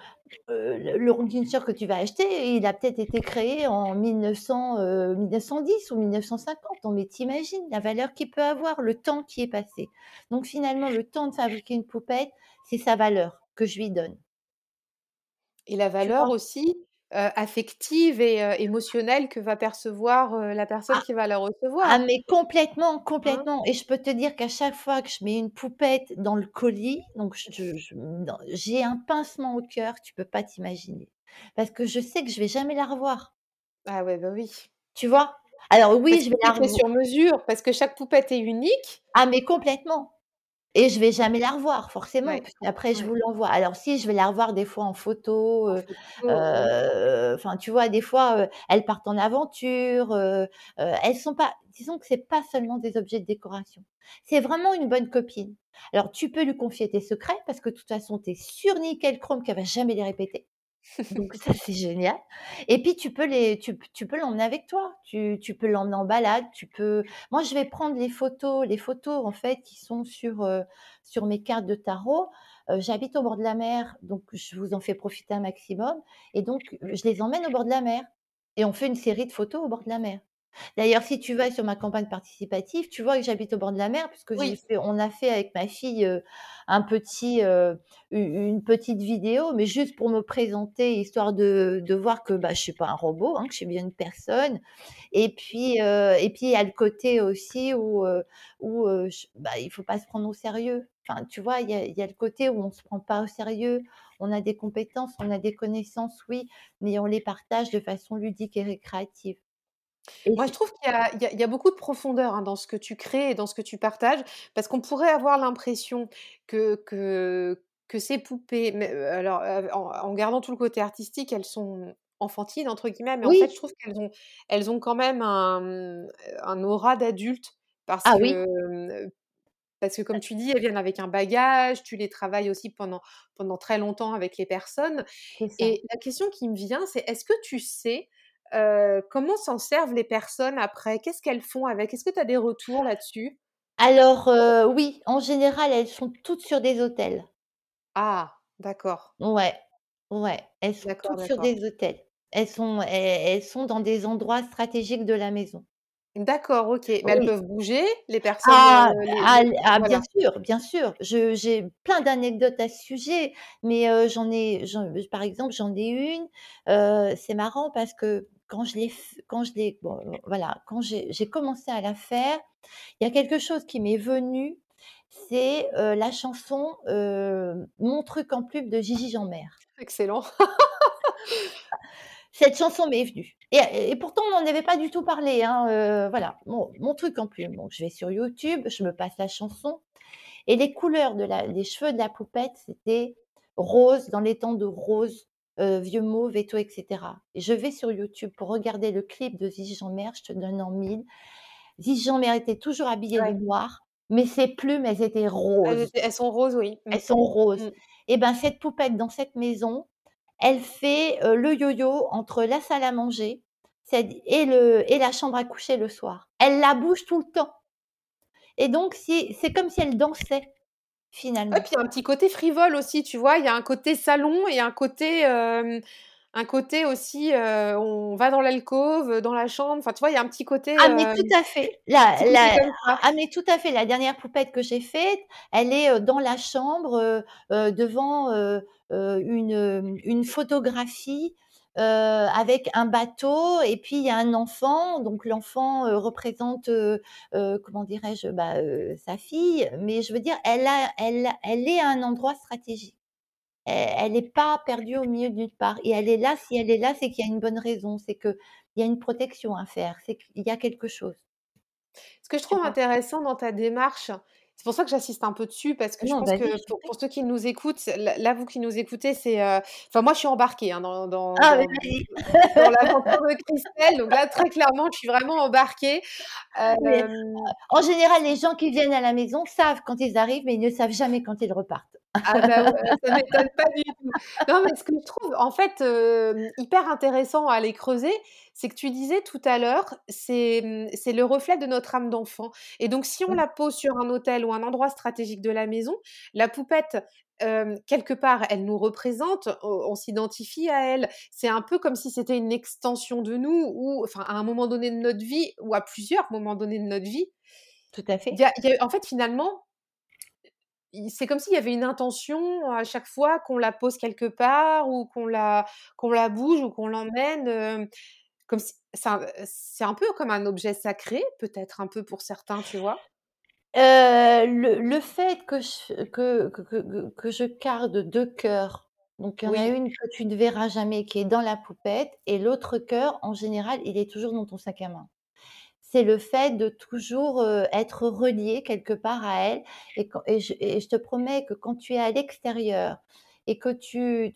euh, le rocking que tu vas acheter, il a peut-être été créé en 1900, 1910 euh, ou 1950. mais t'imagines la valeur qu'il peut avoir, le temps qui est passé. Donc finalement, le temps de fabriquer une poupette, c'est sa valeur que je lui donne. Et la valeur aussi affective et émotionnelle que va percevoir la personne ah! qui va la ah recevoir. mais complètement, hein? complètement et je peux te dire qu'à chaque fois que je mets une poupette dans le colis, donc j'ai un pincement au cœur, tu peux pas t'imaginer. Parce que je sais que je vais jamais la revoir. Ah ouais, bah oui. Tu vois? Alors oui, je vais la revoir. sur mesure parce que chaque poupette est unique. Ah mais complètement. Et je vais jamais la revoir forcément, après je vous l'envoie. Alors si, je vais la revoir des fois en photo, enfin tu vois? Des fois, elles partent en aventure, elles sont pas disons que c'est pas seulement des objets de décoration. C'est vraiment une bonne copine. Alors tu peux lui confier tes secrets parce que de toute façon, tu es sûre nickel chrome qu'elle va jamais les répéter. Donc ça, c'est génial. Et puis tu peux les, tu, tu peux l'emmener avec toi. Tu, tu peux l'emmener en balade. Tu peux. Moi, je vais prendre les photos, les photos en fait qui sont sur euh, sur mes cartes de tarot. heu, j'habite au bord de la mer, donc je vous en fais profiter un maximum et donc je les emmène au bord de la mer et on fait une série de photos au bord de la mer. D'ailleurs, si tu vas sur ma campagne participative, tu vois que j'habite au bord de la mer puisque j'ai Oui. fait on a fait avec ma fille, heu, un petit, heu, u une petite vidéo, mais juste pour me présenter, histoire de de voir que, bah, je suis pas un robot, hein, que je suis bien une personne et puis, heu et puis il y a le côté aussi où, heu où, heu, bah, il faut pas se prendre au sérieux. Enfin, tu vois, il y a il y a le côté où on se prend pas au sérieux. On a des compétences, on a des connaissances, oui, mais on les partage de façon ludique et récréative et Moi, je trouve qu'il y a y y beaucoup de profondeur, hein, dans ce que tu crées et dans ce que tu partages, parce qu'on pourrait avoir l'impression que que que ces poupées, mais, heu, alors, heu, en en gardant tout le côté artistique, elles sont «enfantines» entre guillemets, mais en fait, je trouve qu'elles ont elles ont quand même un, un aura d'adulte parce Ah que, oui, hem, parce que comme tu dis, elles viennent avec un bagage, tu les travailles aussi pendant pendant très longtemps avec les personnes et la question qui me vient, c'est est-ce que tu sais, heu, comment s'en servent les personnes après? Qu'est-ce qu'elles font avec? Est-ce que tu as des retours là-dessus? Alors, heu, oui, en général, elles sont toutes sur des hôtels. Ah! D'accord. Ouais, ouais, elles sont toutes sur des hôtels. Elles sont elles elles sont dans des endroits stratégiques de la maison. D'accord, OK. Mais elles peuvent bouger? Les personnes, Ah, les ah bien sûr, bien sûr. J'ai plein d'anecdotes à ce sujet, mais j'en ai par exemple, j'en ai une, c'est marrant parce que quand je l'ai quand je l'ai bon, heu, voilà, quand j'ai commencé à la faire, il y a quelque chose qui m'est venu, c'est, heu, la chanson, heu, Mon truc en pub de Gigi Jeanmaire. Excellent. (laughs) Cette chanson m'est venue et et pourtant on n'en avait pas du tout parlé, hein, voilà, mon mon truc en plume. Donc je vais sur YouTube, je me passe la chanson et les couleurs de la les cheveux de la poupette, c'était rose, dans les tons de rose, heu, vieux mauve et tout et cetera et je vais sur YouTube pour regarder le clip de Zizi Jeanmaire, je te donne en mille. Zizi Jeanmaire était toujours habillée de noir, mais ses plumes, elles étaient Elles roses. étaient elles sont roses, oui. Mmh. Elles sont roses Mmh. et ben, cette poupette dans cette maison, elle fait, heu, le yo-yo entre la salle à manger, et le et la chambre à coucher le soir. Elle la bouge tout le temps et donc si c'est comme si elle dansait, Finalement. puis il y a un petit côté frivole aussi, tu vois? Il y a un côté salon et un côté, un côté aussi, on va dans l'alcôve, dans la chambre, enfin, tu vois? Il y a un petit côté, Ah mais tout à fait. La ah mais tout à fait, la dernière poupette que j'ai faite, elle est, dans la chambre, devant, une, une photographie, heu, avec un bateau et puis il y a un enfant, donc l'enfant, heu, représente, heu, comment dirais-je? Bah, sa fille, mais je veux dire, elle a elle est à un endroit stratégique. Elle est pas perdue au milieu de nulle part et elle est là, si elle est là, c'est qu'il y a une bonne raison, c'est qu'il y a une protection à faire, c'est qu'il y a quelque chose. Ce que je trouve intéressant dans ta démarche, c'est pour ça que j'insiste un peu dessus, parce que je pense que pour ceux qui nous écoutent, là vous qui nous écoutez, c'est, heu enfin moi je suis embarquée, hein, dans dans Ah, mais (laughs) dans vas-y. dans l'aventure de Christelle, donc là, très clairement, je suis vraiment embarquée. Oui, Hem en général, les gens qui viennent à la maison savent quand ils arrivent, mais ils ne savent jamais quand ils repartent. Ah bah, ouais, ça m'étonne pas du tout. Non, mais ce que je trouve en fait, hyper intéressant à aller creuser, c'est que tu disais tout à l'heure, c'est, mmh, c'est le reflet de notre âme d'enfant et donc si on Mmh, la pose sur un autel ou un endroit stratégique de la maison, la poupette, quelque part, elle nous représente, on on s'identifie à elle. C'est un peu comme si c'était une extension de nous ou enfin, à un moment donné de notre vie ou à plusieurs moments donnés de notre vie, tout à fait. y a il y a en fait, finalement, c'est comme s'il y avait une intention à chaque fois qu'on la pose quelque part ou qu'on la qu'on la bouge ou qu'on l'emmène, comme si c'est un peu comme un objet sacré, peut-être un peu pour certains, tu vois? Le le fait que je que que je garde 2 cœurs, donc il y en a une que tu ne verras jamais qui est dans la poupette et l'autre cœur, en général, il est toujours dans ton sac à main. C'est le fait de toujours, être relié quelque part à elle et quand et je et je te promets que quand tu es à l'extérieur et que tu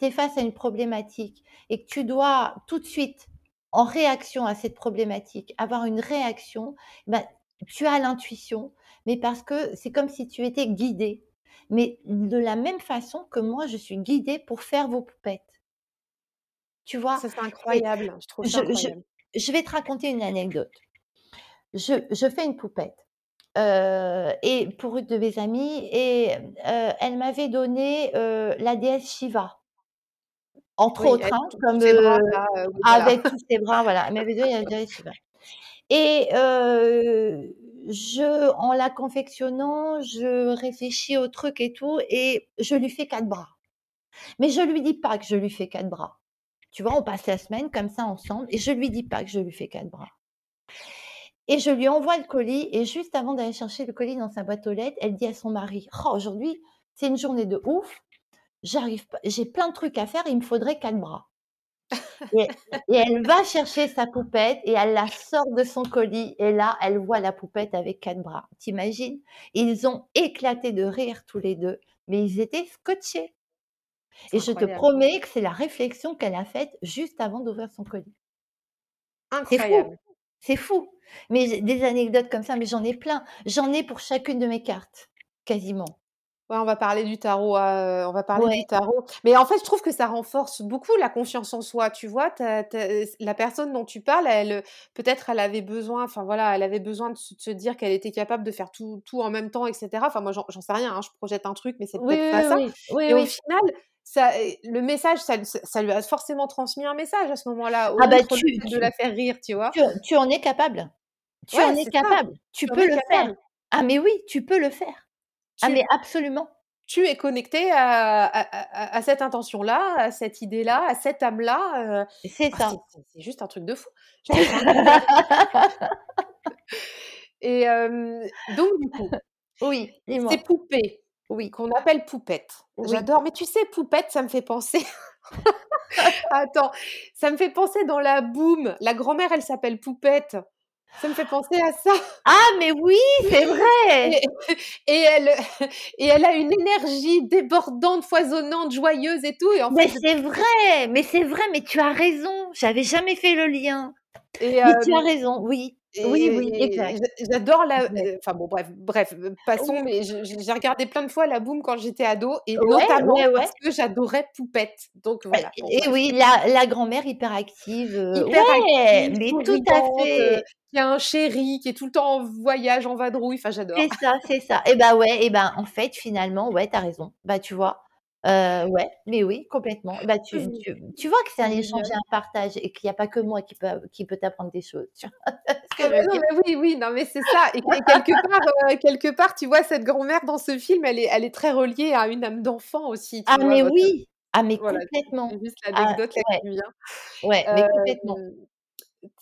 es face à une problématique et que tu dois tout de suite, en réaction à cette problématique, avoir une réaction, bah, tu as l'intuition, mais parce que c'est comme si tu étais guidé, mais de la même façon que moi je suis guidée pour faire vos poupettes. Tu vois? c'est C'est incroyable, je trouve ça je je incroyable. Je vais te raconter une anecdote. Je je fais une poupette. et pour une de mes amies et elle m'avait donné, la déesse Shiva. Entre autres, hein, comme, avec tous ses bras, voilà. Elle m'avait donné la déesse Shiva et je en la confectionnant, je réfléchis au truc et tout et je lui fais quatre bras. Mais je lui dis pas que je lui fais quatre bras. Tu vois, on passe la semaine comme ça ensemble et je lui dis pas que je lui fais quatre bras. Et je lui envoie le colis et juste avant d'aller chercher le colis dans sa boîte aux lettres, elle dit à son mari: «Oh aujourd'hui, c'est une journée de ouf, j'arrive pas j'ai plein de trucs à faire, il me faudrait quatre bras». Et, elle va chercher sa poupette et elle la sort de son colis et là, elle voit la poupette avec quatre bras. T'imagines? Ils ont éclaté de rire tous les deux, mais ils étaient scotchés. Et je te promets que c'est la réflexion qu'elle a faite juste avant d'ouvrir son colis. Incroyable. C'est fou. Mais des anecdotes comme ça, mais j'en ai plein. J'en ai pour chacune de mes cartes, quasiment on va parler du tarot, euh, on va parler du tarot. Mais en fait, je trouve que ça renforce beaucoup la confiance en soi. Tu vois, la personne dont tu parles, elle, peut-être, elle avait besoin, enfin voilà, elle avait besoin de se, dire qu'elle était capable de faire tout, tout en même temps, etc. Enfin, moi, j'en sais rien. Hein, je projette un truc, mais c'est peut-être pas ça. Et au final, ça, le message, ça, lui a forcément transmis un message à ce moment-là, ah bah, de la faire rire, tu vois. Tu, en es capable. Tu en es capable. Tu peux le faire. Ah mais oui, tu peux le faire. Ah mais absolument. Tu es connecté à, cette intention-là, à cette idée-là, à cette âme-là. Euh, c'est ah, ça. C'est juste un truc de fou. (laughs) Et donc, du coup, oui, ces poupées oui. qu'on appelle poupettes. J'adore. Mais tu sais, poupette, ça me fait penser. (laughs) Attends, ça me fait penser dans la boum. La grand-mère, elle s'appelle poupette. Ça me fait penser à ça. Ah, mais oui, c'est vrai. Et, elle, (laughs) et elle a une énergie débordante, foisonnante, joyeuse et tout. Et en mais c'est vrai, mais c'est vrai, mais tu as raison. J'avais jamais fait le lien. Et, mais tu as raison, oui. Oui, oui, exact. J'adore la. Euh, enfin bon, bref, bref, euh, passons. Mais j'ai regardé plein de fois la boom quand j'étais ado, et notamment parce que j'adorais Poupette. Donc voilà. et oui, la, la grand-mère hyperactive. Euh, hyper mais tout à fait qui a un chéri, qui est tout le temps en voyage, en vadrouille. Enfin, j'adore. C'est ça, c'est ça. Et bah ouais, et ben en fait, finalement, ouais, t'as raison. Bah tu vois. Euh, ouais, mais oui, complètement. Bah, tu, mmh. tu, tu vois que c'est un échange et un partage et qu'il n'y a pas que moi qui peut, qui peut t'apprendre des choses. Ah, oui, oui, non, mais c'est ça. Et quelque part, euh, quelque part, tu vois, cette grand-mère dans ce film, elle est, elle est très reliée à une âme d'enfant aussi. ah, mais oui, ah, mais complètement. C'est juste ah, l'anecdote ah, qui vient. Ouais, mais complètement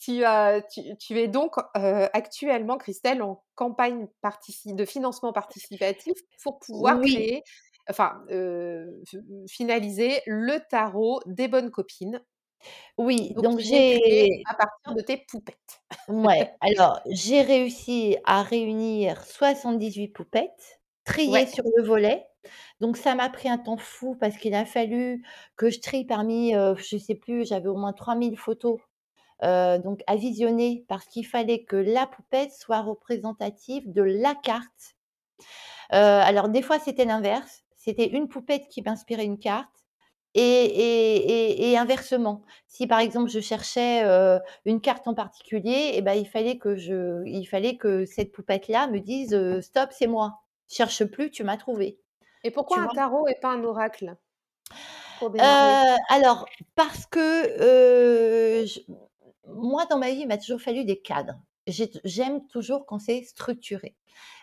tu, tu, es donc actuellement, Christelle, en campagne de financement participatif pour pouvoir créer, enfin, finaliser le tarot des bonnes copines. Oui, donc, j'ai à partir de tes poupettes. Ouais, (laughs) alors j'ai réussi à réunir 78 poupettes triées sur le volet. Donc ça m'a pris un temps fou parce qu'il a fallu que je trie parmi, je sais plus, j'avais au moins 3000 photos donc à visionner parce qu'il fallait que la poupette soit représentative de la carte. Alors des fois c'était l'inverse, c'était une poupette qui m'inspirait une carte et, inversement. Si par exemple je cherchais euh, une carte en particulier, eh ben il fallait que je, il fallait que cette poupette là me dise stop c'est moi, cherche plus, tu m'as trouvé. Et pourquoi un tarot et pas un oracle alors, parce que moi, dans ma vie, il m'a toujours fallu des cadres. J'aime toujours quand c'est structuré.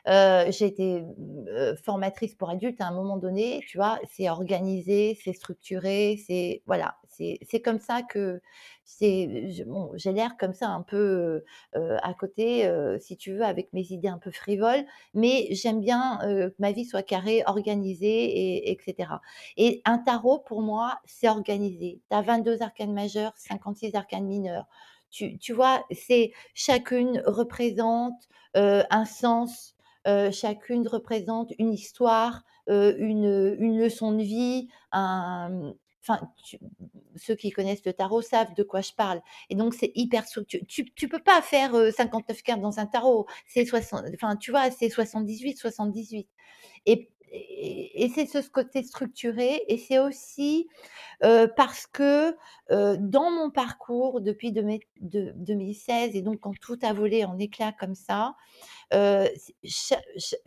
Euh, j'ai été euh, formatrice pour adultes à un moment donné, tu vois, c'est organisé, c'est structuré, c'est voilà, c'est comme ça que c'est bon, j'ai l'air comme ça un peu euh, à côté, si tu veux, avec mes idées un peu frivoles, mais j'aime bien que ma vie soit carrée, organisée, et, etc. Et un tarot, pour moi, c'est organisé. Tu as 22 arcanes majeures, 56 arcanes mineures tu, tu vois, c'est chacune représente un sens, chacune représente une histoire, une, une, leçon de vie, enfin, ceux qui connaissent le tarot savent de quoi je parle. Et donc, c'est hyper structuré. Tu, tu peux pas faire 59 cartes dans un tarot. C'est 60, enfin, tu vois, c'est 78, 78. Et et c'est ce côté structuré et c'est aussi, parce que, dans mon parcours depuis de de 2016 et donc quand tout a volé en éclats comme ça,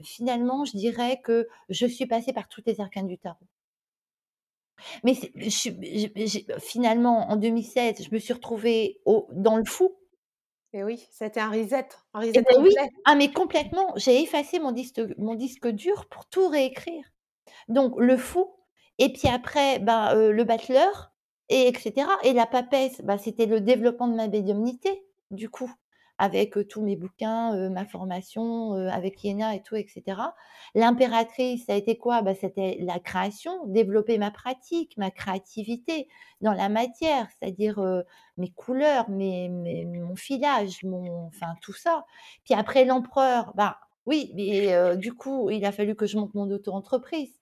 finalement, je dirais que je suis passée par toutes les arcanes du tarot. Mais finalement en 2016, je me suis retrouvée dans le fou. Et oui, c'était un reset, un Et reset oui, complet. ah mais complètement, j'ai effacé mon disque dur pour tout réécrire. Donc le fou et puis après, ben, heu, le battleur et et la papesse, bah, c'était le développement de ma médiumnité, du coup, avec, tous mes bouquins, ma formation, avec Iéna et tout et cetera. L'impératrice, ça a été quoi? Bah, c'était la création, développer ma pratique, ma créativité dans la matière, c'est-à-dire, mes couleurs, mes mon filage, mon enfin tout ça. Puis après l'empereur, bah, oui, mais du coup, il a fallu que je monte mon auto-entreprise.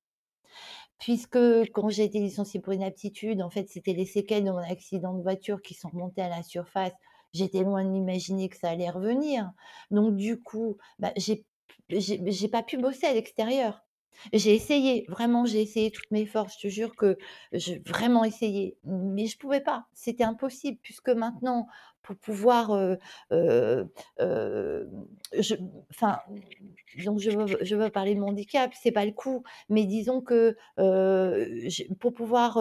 Puisque quand j'ai été licenciée pour inaptitude, en fait, c'était les séquelles de mon accident de voiture qui sont remontées à la surface. J'étais loin de m'imaginer que ça allait revenir. Donc du coup, bah, j'ai pas pu bosser à l'extérieur. J'ai essayé, vraiment, j'ai essayé toutes mes forces. Je te jure que j'ai vraiment essayé, mais je pouvais pas. C'était impossible puisque maintenant, pour pouvoir, je enfin, donc je veux parler de mon handicap, c'est pas le coup, mais disons que, pour pouvoir,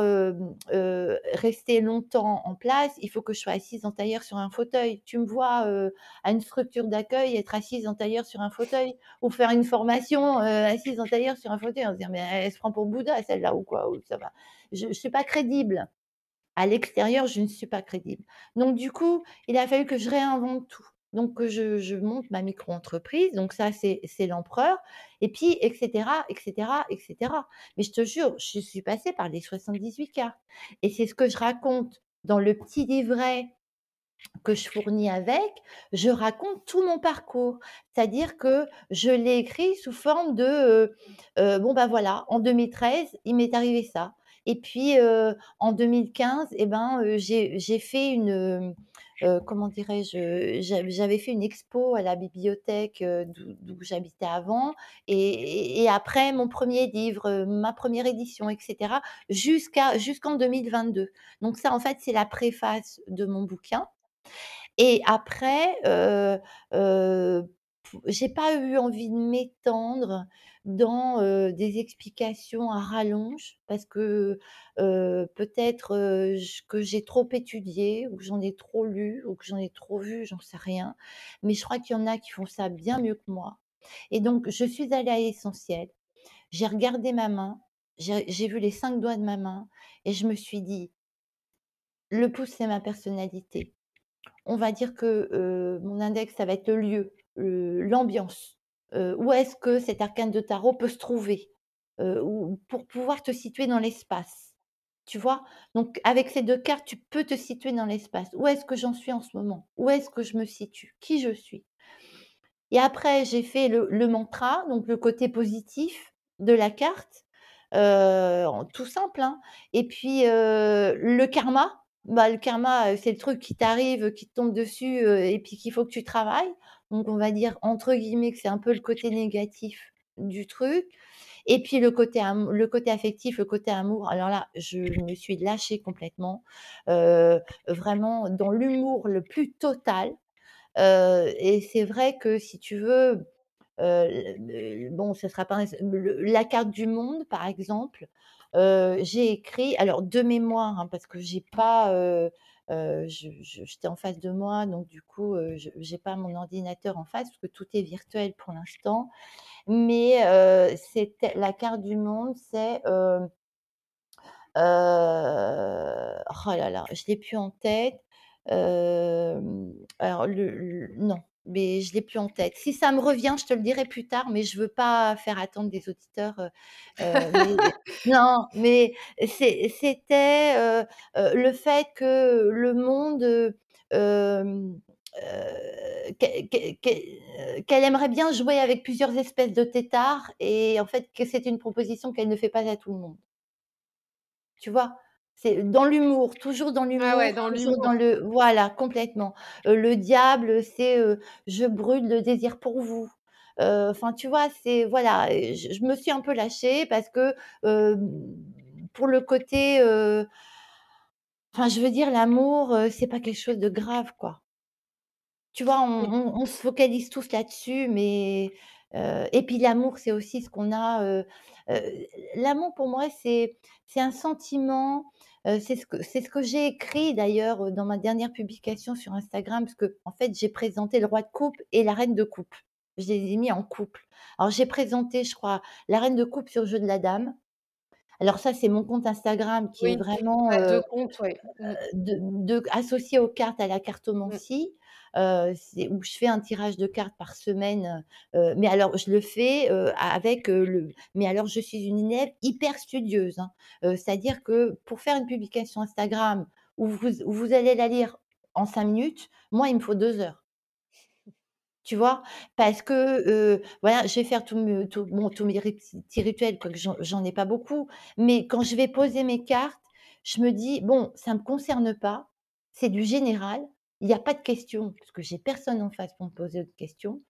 rester longtemps en place, il faut que je sois assise en tailleur sur un fauteuil. Tu me vois, à une structure d'accueil, être assise en tailleur sur un fauteuil ou faire une formation, assise en tailleur sur un fauteuil, va se dire: «Mais elle se prend pour Bouddha celle-là ou quoi? Ou ça va?» je je suis pas crédible. À l'extérieur, je ne suis pas crédible. Donc du coup, il a fallu que je réinvente tout. Donc que je monte ma micro-entreprise, donc ça c'est l'empereur et puis et cetera et cetera et cetera. Mais je te jure, je suis passée par les 78 cartes et c'est ce que je raconte dans le petit livret que je fournis avec, je raconte tout mon parcours. C'est-à-dire que je l'ai écrit sous forme de, heu heu, bon, bah, voilà, en 2013, il m'est arrivé ça et puis, en 2015 et ben, j'ai fait une, comment dirais-je? J'av j'avais fait une expo à la bibliothèque, d'où j'habitais avant et et après mon 1er livre, ma 1re édition et cetera, jusqu'à jusqu'en 2022. Donc ça, en fait, c'est la préface de mon bouquin et après, heu, p j'ai pas eu envie de m'étendre dans, des explications à rallonge parce que, peut-être, que j'ai trop étudié ou que j'en ai trop lu ou que j'en ai trop vu, j'en sais rien. Mais je crois qu'il y en a qui font ça bien mieux que moi et donc je suis allée à l'essentiel. J'ai regardé ma main, j'ai vu les 5 doigts de ma main et je me suis dit le pouce, c'est ma personnalité. On va dire que, mon index, ça va être le lieu, l'ambiance. Où est-ce que cet arcane de tarot peut se trouver? Pour pouvoir te situer dans l'espace. Tu vois? Donc avec ces 2 cartes, tu peux te situer dans l'espace. Où est-ce que j'en suis en ce moment? Où est-ce que je me situe? Qui je suis? Et après, j'ai fait le mantra, donc le côté positif de la carte, tout simple, hein et puis, le karma, bah, le karma, c'est le truc qui t'arrive, qui te tombe dessus, et puis qu'il faut que tu travailles. Donc on va dire entre guillemets que c'est un peu le côté négatif du truc. Et puis le côté am le côté affectif, le côté amour, alors là, je me suis lâchée complètement, vraiment dans l'humour le plus total, et c'est vrai que si tu veux, bon, ce sera pas le la carte du monde, par exemple, j'ai écrit alors de mémoire, hein, parce que j'ai pas, j'étais en face de moi, donc du coup, je j'ai pas mon ordinateur en face parce que tout est virtuel pour l'instant. Mais la carte du monde, c'est, oh là là, je l'ai plus en tête. Alors le le non, mais je l'ai plus en tête. Si ça me revient, je te le dirai plus tard, mais je veux pas faire attendre des auditeurs, heu, mais (laughs) non, mais c'était, heu, le fait que le monde, qu'elle aimerait bien jouer avec plusieurs espèces de têtards et en fait, que c'est une proposition qu'elle ne fait pas à tout le monde. Tu vois? C'est dans l'humour, toujours dans Ah ouais, l'humour, dans toujours dans l'humour. le voilà, complètement. Heu, le diable, c'est, «Je brûle de désir pour vous». enfin, tu vois, c'est voilà, je me suis un peu lâchée parce que, pour le côté, enfin, je veux dire l'amour, c'est pas quelque chose de grave, quoi. Tu vois, on on se focalise tous là-dessus, mais et puis l'amour, c'est aussi ce qu'on a, l'amour pour moi, c'est c'est un sentiment, c'est ce que c'est ce que j'ai écrit d'ailleurs, dans ma dernière publication sur Instagram, parce que en fait, j'ai présenté le roi de coupe et la reine de coupe. Je les ai mis en couple. Alors j'ai présenté, je crois, la reine de coupe sur le jeu de la dame. Alors ça, c'est mon compte Instagram qui est vraiment, deux comptes, ouais. Mmh. de associé aux cartes, à la Mmh. cartomancie. C'est où je fais un tirage de cartes par semaine, heu, mais alors je le fais, heu, avec, le mais alors je suis une élève hyper studieuse, hein. C'est-à-dire que pour faire une publication Instagram où vous où vous allez la lire en 5 minutes, moi, il me faut 2 heures. Tu vois? Parce que, voilà, je vais faire tout me tout bon, tous mes petits rituels, quoique j'en ai pas beaucoup, mais quand je vais poser mes cartes, je me dis: «Bon, ça me concerne pas, c'est du général, il y a pas de questions», parce que j'ai personne en face pour me poser de questions.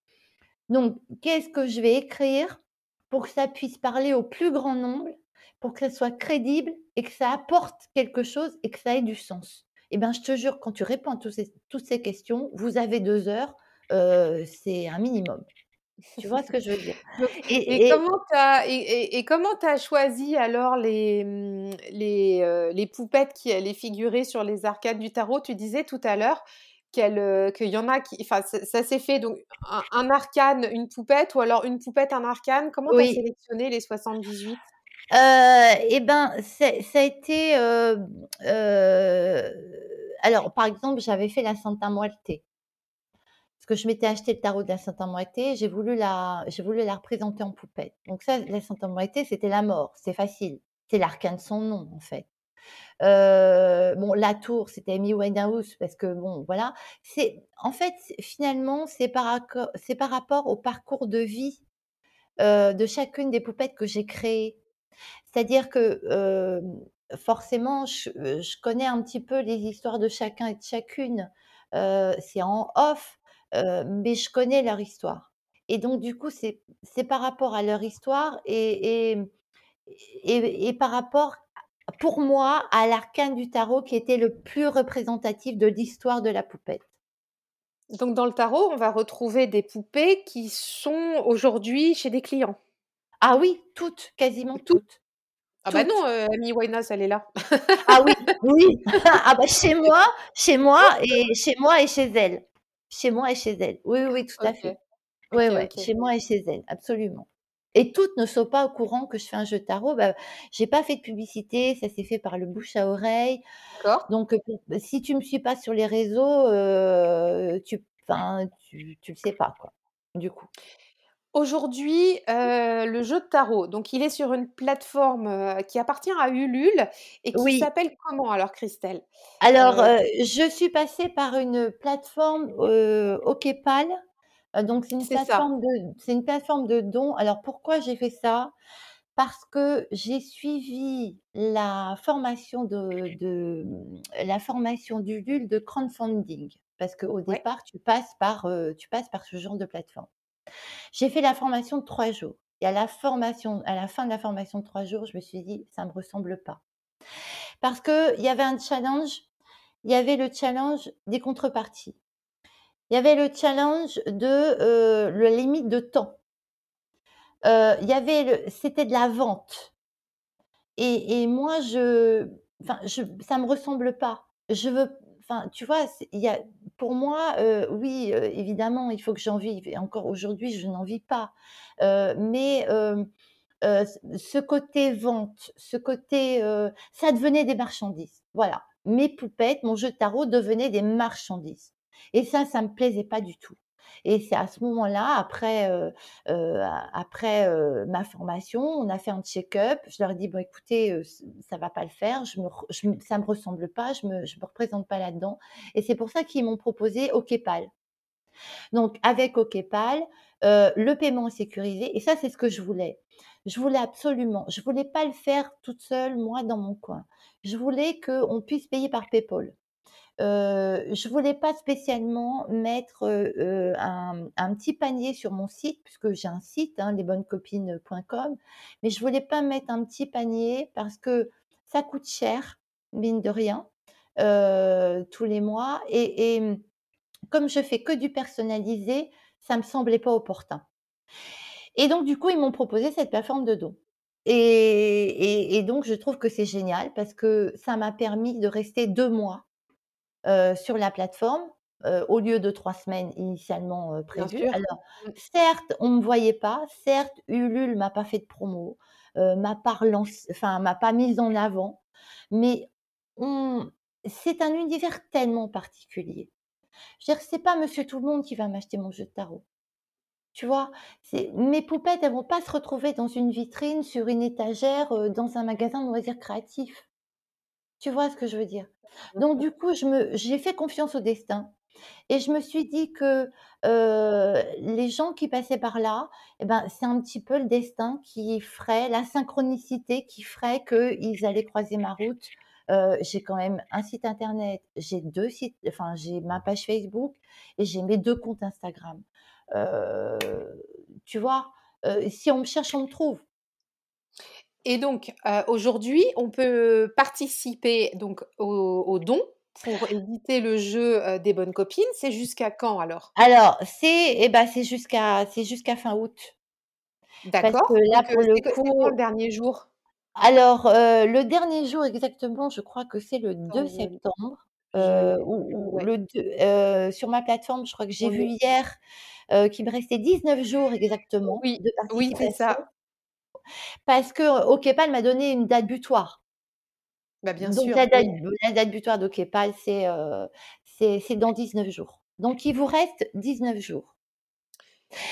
Donc qu'est-ce que je vais écrire pour que ça puisse parler au plus grand nombre, pour que ça soit crédible et que ça apporte quelque chose et que ça ait du sens? Et ben, je te jure, quand tu réponds à tous ces toutes ces questions, vous avez 2 heures, heu, c'est un minimum. Tu vois ce que je veux dire? (laughs) Donc et Et et comment tu as et et et comment tu as choisi alors les, mmh, les, poupettes qui allaient figurer sur les arcanes du tarot? Tu disais tout à l'heure qu'il y en a qui enfin ça ça s'est fait donc un un arcane, une poupette ou alors une poupette, un arcane? Comment tu as oui, sélectionné les 78? heu et ben, c'est ça a été, alors par exemple, j'avais fait la Santa Muerte. Que je m'étais acheté le tarot de la Santa Muerte, j'ai voulu la j'ai voulu la représenter en poupette. Donc ça, la Santa Muerte, c'était la mort, c'est facile. C'est l'arcane de son nom, en fait. Heu, bon, la tour, c'était Amy Winehouse parce que bon, voilà. C'est en fait, finalement, c'est par rapport au parcours de vie, heu, de chacune des poupettes que j'ai créées. C'est-à-dire que, hem, forcément, je, connais un petit peu les histoires de chacun et de chacune. C'est en off, heu, mais je connais leur histoire et donc du coup, c'est c'est par rapport à leur histoire et et et et par rapport, pour moi, à l'arcane du tarot qui était le plus représentatif de l'histoire de la poupette. Donc dans le tarot, on va retrouver des poupées qui sont aujourd'hui chez des clients? Ah oui, toutes, quasiment Toutes? toutes, Ah bah non, heu, Amy Winehouse, elle est là. Ah oui, oui. (laughs) Ah bah chez moi chez moi et chez moi et chez elle. Chez moi et chez elle. Oui, oui, oui, tout à OK, fait. OK, ouais, OK. chez moi et chez elle, absolument. Et toutes ne sont pas au courant que je fais un jeu de tarot. Bah, j'ai pas fait de publicité, ça s'est fait par le bouche à oreille. D'accord. Donc, heu, pour bah, si tu me suis pas sur les réseaux, heu, tu enfin, tu tu le sais pas, quoi, du coup. Aujourd'hui, heu, le jeu de tarot, donc il est sur une plateforme, heu, qui appartient à Ulule et qui Oui. s'appelle comment alors Christelle? Alors, heu, je suis passée par une plateforme. Heu, donc c'est une c'est ça, plateforme de c'est une plateforme de dons. Alors pourquoi j'ai fait ça? Parce que j'ai suivi la formation de de, la formation d'Ulule de crowdfunding. Parce qu'au ouais, départ, tu passes par, tu passes par ce genre de plateforme. J'ai fait la formation de 3 jours et à la formation à la fin de la formation de 3 jours, je me suis dit: «Ça me ressemble pas». Parce qu'il y avait un challenge, il y avait le challenge des contreparties. Il y avait le challenge de, heu, la limite de temps. Il y avait c'était de la vente et moi je enfin ça me ressemble pas. Je veux tu vois? Il y a pour moi, oui, évidemment il faut que j'en vive et encore aujourd'hui je n'en vis pas. Mais, ce côté vente, ce côté, ça devenait des marchandises. Voilà. Mes poupettes, mon jeu de tarot devenait des marchandises et ça, ça me plaisait pas du tout et c'est à ce moment-là, après, après, ma formation, on a fait un check-up. Je leur ai dit: «Bon écoutez, ça va pas le faire, je me ça me ressemble pas, je me me représente pas là-dedans» et c'est pour ça qu'ils m'ont proposé Okepal. Donc avec Okepal, heu, le paiement est sécurisé et ça, c'est ce que je voulais. Je voulais absolument je voulais pas le faire toute seule, moi, dans mon coin. Je voulais qu'on puisse payer par PayPal. Heu, je voulais pas spécialement mettre, heu, un petit panier sur mon site puisque j'ai un site, hein, lesbonnescopines.com, mais je voulais pas mettre un petit panier parce que ça coûte cher, mine de rien, heu, tous les mois et mmh, comme je fais que du personnalisé, ça me semblait pas opportun. Et donc du coup, ils m'ont proposé cette plateforme de dons et donc je trouve que c'est génial parce que ça m'a permis de rester 2 mois, heu, sur la plateforme, heu, au lieu de 3 semaines initialement, Bien prévues. Alors Mmh. certes, on me voyait pas, certes, Ulule m'a pas fait de promo, m'a pas enfin m'a pas mise en avant, mais on c'est un univers tellement particulier. Je veux dire, c'est pas monsieur tout le monde qui va m'acheter mon jeu de tarot. Tu vois? Mes poupettes, elles vont pas se retrouver dans une vitrine, sur une étagère, dans un magasin de loisirs créatifs. Tu vois ce que je veux dire? Donc du coup, je me j'ai fait confiance au destin et je me suis dit que, heu, les gens qui passaient par là et ben, c'est un petit peu le destin qui ferait la synchronicité qui ferait qu'ils allaient croiser ma route. Heu, j'ai quand même un site internet, j'ai 2 sites enfin, j'ai ma page Facebook et j'ai mes 2 comptes Instagram. Heu, tu vois? Heu, si on me cherche, on me trouve. Et donc, heu, aujourd'hui, on peut participer donc aux aux dons pour éditer le jeu, heu, des bonnes copines. C'est jusqu'à quand alors? Alors, c'est et bah, c'est jusqu'à c'est jusqu'à fin août. D'accord, là, donc heu, pour le coup le dernier jour? alors, le dernier jour exactement, je crois que c'est le 2 Attends, je septembre, je heu, vais ou ou ouais, le 2 heu, sur ma plateforme, je crois que j'ai vu hier, qu'il me restait 19 jours exactement oui, de oui, c'est ça. Parce que Okepal m'a donné une date butoir. Bah, bien Donc sûr, la date oui. la date butoir d'Okepal, c'est, dans 19 jours. Donc il vous reste 19 jours.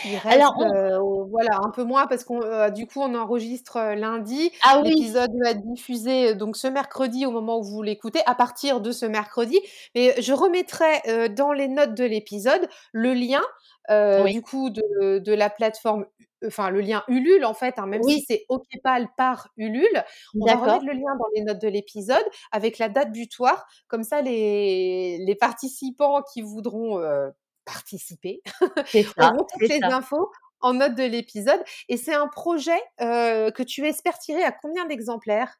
Il Alors on voilà, un peu moins parce qu'on, du coup, on enregistre, lundi. ah oui, L'épisode va être diffusé, donc ce mercredi au moment où vous l'écoutez, à partir de ce mercredi. Mais je remettrai, dans les notes de l'épisode le lien, oui, du coup de de la plateforme enfin le lien Ulule en fait, hein, même si oui, c'est Okepal par Ulule. On va remettre le lien dans les notes de l'épisode avec la date butoir. Comme ça les les participants qui voudront, heu, participer (laughs) auront toutes les ça. infos en note de l'épisode et c'est un projet, heu, que tu espères tirer à combien d'exemplaires?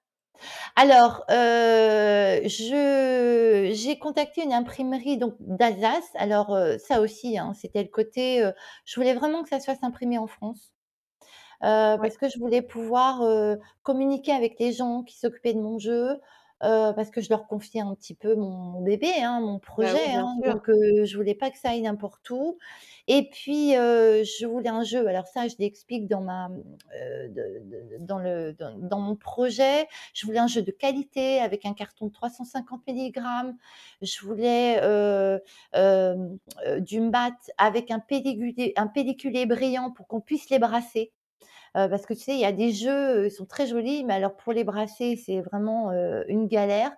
Alors, je j'ai contacté une imprimerie donc d'Alsace. Alors, ça aussi, hein, c'était le côté, je voulais vraiment que ça se fasse imprimer en France, Ouais, parce que je voulais pouvoir, heu, communiquer avec les gens qui s'occupaient de mon jeu, heu, parce que je leur confiais un petit peu mon bébé, hein, mon bah, projet, oui, hein, donc je voulais pas que ça aille n'importe où et puis, je voulais un jeu alors ça, je l'explique dans ma, de de dans le dans dans mon projet. Je voulais un jeu de qualité avec un carton de 350 milligrammes. Je voulais, du mat avec un pédiculé un pédiculé brillant pour qu'on puisse les brasser. Heu, parce que tu sais, il y a des jeux, ils sont très jolis, mais alors pour les brasser, c'est vraiment, une galère.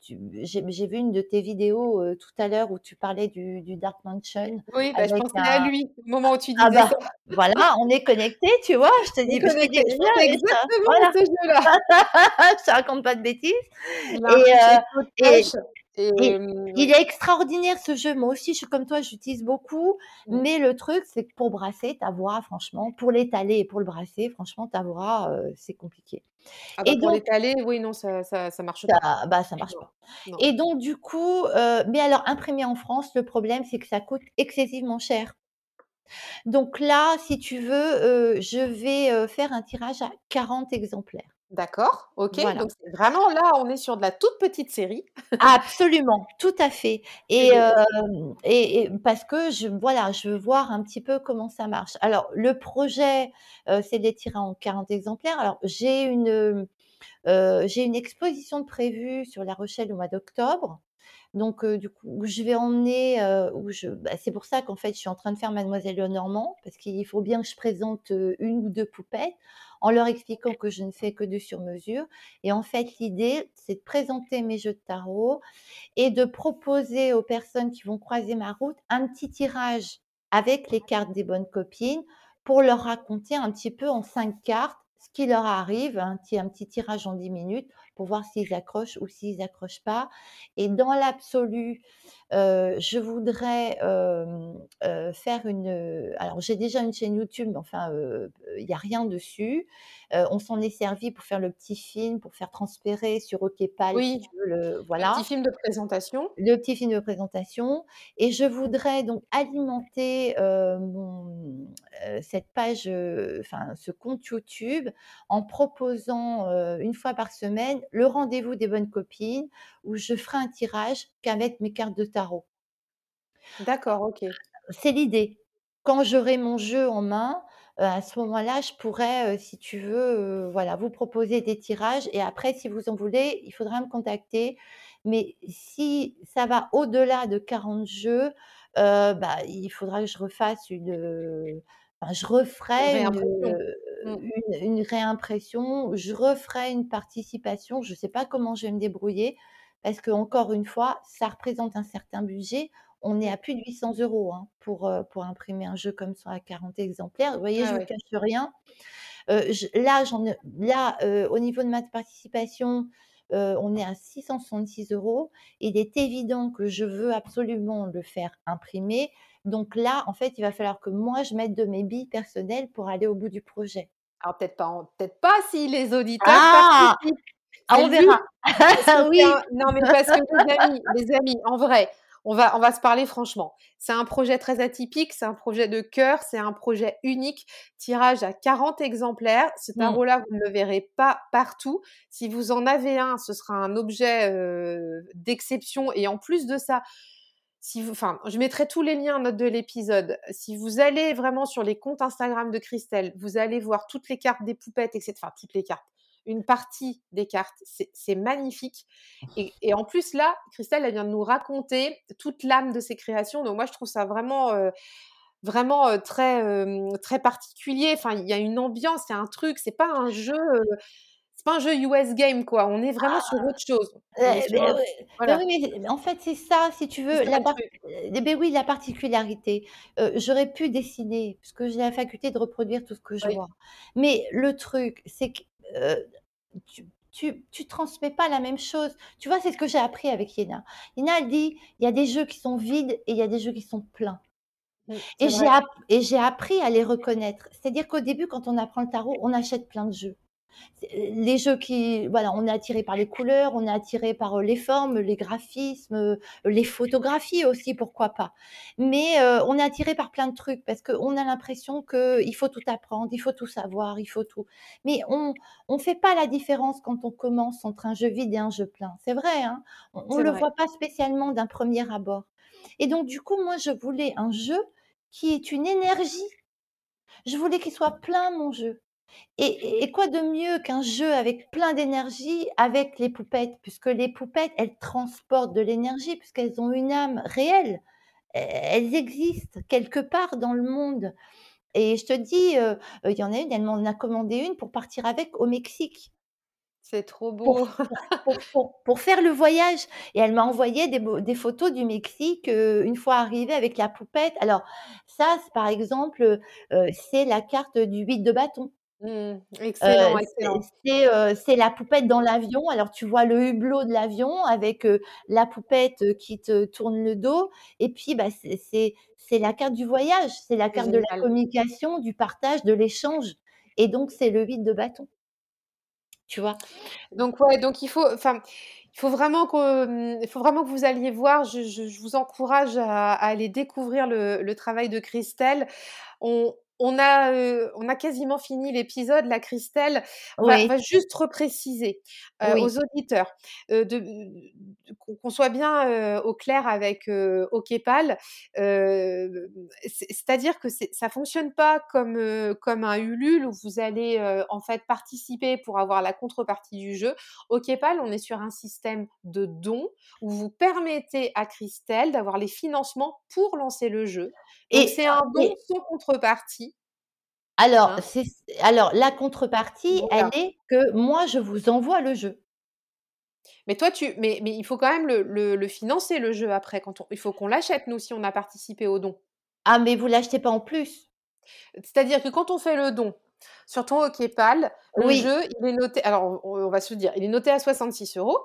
Tu j'ai j'ai vu une de tes vidéos, tout à l'heure où tu parlais du du Dark Mansion Oui, bah, je avec pensais à un lui, au moment où tu ah disais bah, ça. voilà, on est connectés, tu vois? Je te On est dis connectés. Je pensais rien et ça exactement à voilà. ce jeu-là. (laughs) Je te raconte pas de bêtises et et et hem, il est extraordinaire ce jeu. Moi aussi, je suis comme toi, j'utilise beaucoup, Mmh. mais le truc, c'est que pour brasser, ta voix, franchement, pour l'étaler et pour le brasser, franchement, ta voix, c'est compliqué Ah bah, et pour l'étaler, oui, non, ça ça ça marche pas. bah, ça marche Non, pas non. et donc du coup, mais alors imprimer en France, le problème, c'est que ça coûte excessivement cher. Donc là, si tu veux, je vais, faire un tirage à 40 exemplaires. D'accord, OK, Voilà. donc vraiment là, on est sur de la toute petite série Absolument, tout à fait (laughs) et et et et parce que je voilà, je veux voir un petit peu comment ça marche. Alors le projet, heu, c'est de les tirer en 40 exemplaires. Alors j'ai une, heu j'ai une exposition de prévue sur La Rochelle au mois d'octobre. Donc du coup, je vais emmener, où je bah, c'est pour ça qu'en fait, je suis en train de faire Mademoiselle Lenormand, parce qu'il faut bien que je présente, 1 ou 2 poupettes, en leur expliquant que je ne fais que du sur mesure et en fait, l'idée, c'est de présenter mes jeux de tarot et de proposer aux personnes qui vont croiser ma route un petit tirage avec les cartes des bonnes copines pour leur raconter un petit peu en 5 cartes ce qui leur arrive, un petit un petit tirage en 10 minutes pour voir s'ils accrochent ou s'ils accrochent pas. Et dans l'absolu, je voudrais faire une. Alors, j'ai déjà une chaîne YouTube, mais enfin, il n'y a rien dessus. on s'en est servi pour faire le petit film, pour faire transpérer sur OKPAL, oui. si le, voilà. Le petit film de présentation. Le petit film de présentation. Et je voudrais donc alimenter mon, cette page, enfin, ce compte YouTube en proposant une fois par semaine le rendez-vous des bonnes copines où je ferai un tirage qu'avec mes cartes de tarot. D'accord, OK. C'est l'idée. Quand j'aurai mon jeu en main, à ce moment-là, je pourrais, si tu veux, voilà, vous proposer des tirages et après si vous en voulez, il faudra me contacter. Mais si ça va au-delà de 40 jeux, bah, il faudra que je refasse une, je referai mmh. une, une, réimpression, je referai une participation. Je ne sais pas comment je vais me débrouiller parce que encore une fois, ça représente un certain budget. On est à plus de 800 euros hein, pour, pour imprimer un jeu comme ça à 40 exemplaires. Vous voyez, ah je ne cache rien. là, là au niveau de ma participation, on est à 666 euros. Il est évident que je veux absolument le faire imprimer. Donc là, en fait, il va falloir que moi, je mette de mes billes personnelles pour aller au bout du projet. Alors peut-être pas, peut-être pas si les auditeurs ah, ah on verra. (laughs) oui. non, mais parce que les amis, les amis, en vrai, on va, on va se parler franchement. C'est un projet très atypique, c'est un projet de cœur, c'est un projet unique. Tirage à 40 exemplaires. Ce mmh. tarot-là, vous ne le verrez pas partout. Si vous en avez un, ce sera un objet d'exception. Et en plus de ça, si vous, enfin, je mettrai tous les liens en note de l'épisode. Si vous allez vraiment sur les comptes Instagram de Christelle, vous allez voir toutes les cartes des poupettes, etc. Enfin, toutes les cartes une partie des cartes. C'est magnifique. Et, en plus, là, Christelle, elle vient de nous raconter toute l'âme de ses créations. Donc, moi, je trouve ça vraiment. Euh, vraiment euh, très euh, très particulier enfin il y a une ambiance il y a un truc c'est pas un jeu c'est pas un jeu US game quoi. On est vraiment sur autre chose. En fait c'est ça si tu veux la ben oui la particularité. J'aurais pu dessiner parce que j'ai la faculté de reproduire tout ce que je vois. Mais le truc c'est que tu, tu, tu, transmets pas la même chose. Tu vois, c'est ce que j'ai appris avec Yéna. Yéna, dit, il y a des jeux qui sont vides et il y a des jeux qui sont pleins. et j'ai appris à les reconnaître. C'est-à-dire qu'au début, quand on apprend le tarot, on achète plein de jeux les jeux qui, voilà, on est attiré par les couleurs, on est attiré par les formes, les graphismes, les photographies aussi, pourquoi pas. Mais on est attiré par plein de trucs parce qu'on a l'impression qu'il faut tout apprendre, il faut tout savoir, il faut tout. Mais on ne fait pas la différence quand on commence entre un jeu vide et un jeu plein. C'est vrai, hein on ne le voit pas spécialement d'un premier abord. Et donc, du coup, moi, je voulais un jeu qui est une énergie. Je voulais qu'il soit plein, mon jeu. Et, quoi de mieux qu'un jeu avec plein d'énergie avec les poupettes, puisque les poupettes, elles transportent de l'énergie, puisqu'elles ont une âme réelle. E, elles existent quelque part dans le monde. Et je te dis, il y en a une, elle m'en a commandé une pour partir avec au Mexique. C'est trop beau. Pour, faire le voyage. Et elle m'a envoyé des, des, photos du Mexique une fois arrivée avec la poupette. Alors, ça, par exemple, c'est la carte du 8 de bâton. Mmh. Excellent, excellent. c'est, la poupette dans l'avion. Alors tu vois le hublot de l'avion avec, la poupette, qui te tourne le dos et puis, bah, c'est la carte du voyage, c'est la carte de la communication, du partage, de l'échange et donc c'est le vide de bâton. Tu vois? Donc ouais, donc il faut enfin, il faut vraiment que, mmh, il faut vraiment que vous alliez voir. Je je vous encourage à aller découvrir le le travail de Christelle. On on a, on a quasiment fini l'épisode. La Christelle, on, va, juste repréciser aux auditeurs qu'on soit bien au clair avec Okepal. C'est-à-dire que ça fonctionne pas comme comme un Ulule où vous allez en fait participer pour avoir la contrepartie du jeu. Okepal, on est sur un système de dons où vous permettez à Christelle d'avoir les financements pour lancer le jeu. Et c'est un don sans contrepartie. Alors, hein? c'est alors la contrepartie, elle est que moi, je vous envoie le jeu. Mais toi, tu, mais, mais il faut quand même le, le, financer le jeu après. Quand on, il faut qu'on l'achète nous si on a participé au don. Ah, mais vous l'achetez pas en plus. C'est-à-dire que quand on fait le don, Sur ton OkPal, le Oui. jeu, il est noté alors on on va se dire, il est noté à 66 €.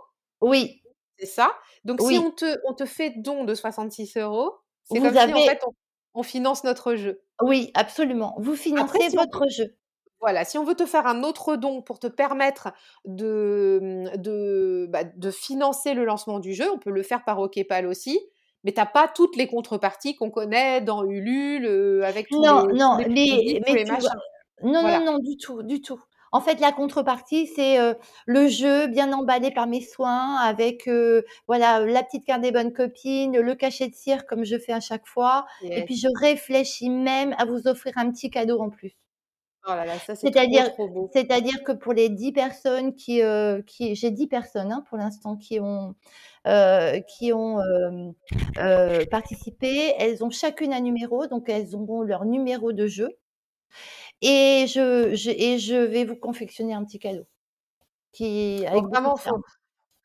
Oui. C'est ça. Donc si on te on te fait don de 66 €, c'est Vous comme si en fait on on finance notre jeu. Oui, absolument. Vous Après financez on votre jeu. voilà, si on veut te faire un autre don pour te permettre de, mmh, de, bah, de financer le lancement du jeu, on peut le faire par OkPal aussi, mais tu as pas toutes les contreparties qu'on connaît dans Ulule, heu, avec tous Non, les non, les mais tous les vois machins. non, non, non, du tout, du tout. En fait, la contrepartie, c'est, heu, le jeu bien emballé par mes soins avec, heu, voilà, la petite carte des bonnes copines, le cachet de cire comme je fais à chaque fois et puis je réfléchis même à vous offrir un petit cadeau en plus. Oh là là, ça c'est C'est-à-dire c'est-à-dire que pour les 10 personnes qui, qui j'ai 10 personnes, hein, pour l'instant qui ont, qui participé. Elles ont chacune un numéro, donc elles auront leur numéro de jeu et je je et je vais vous confectionner un petit cadeau qui avec vraiment, faut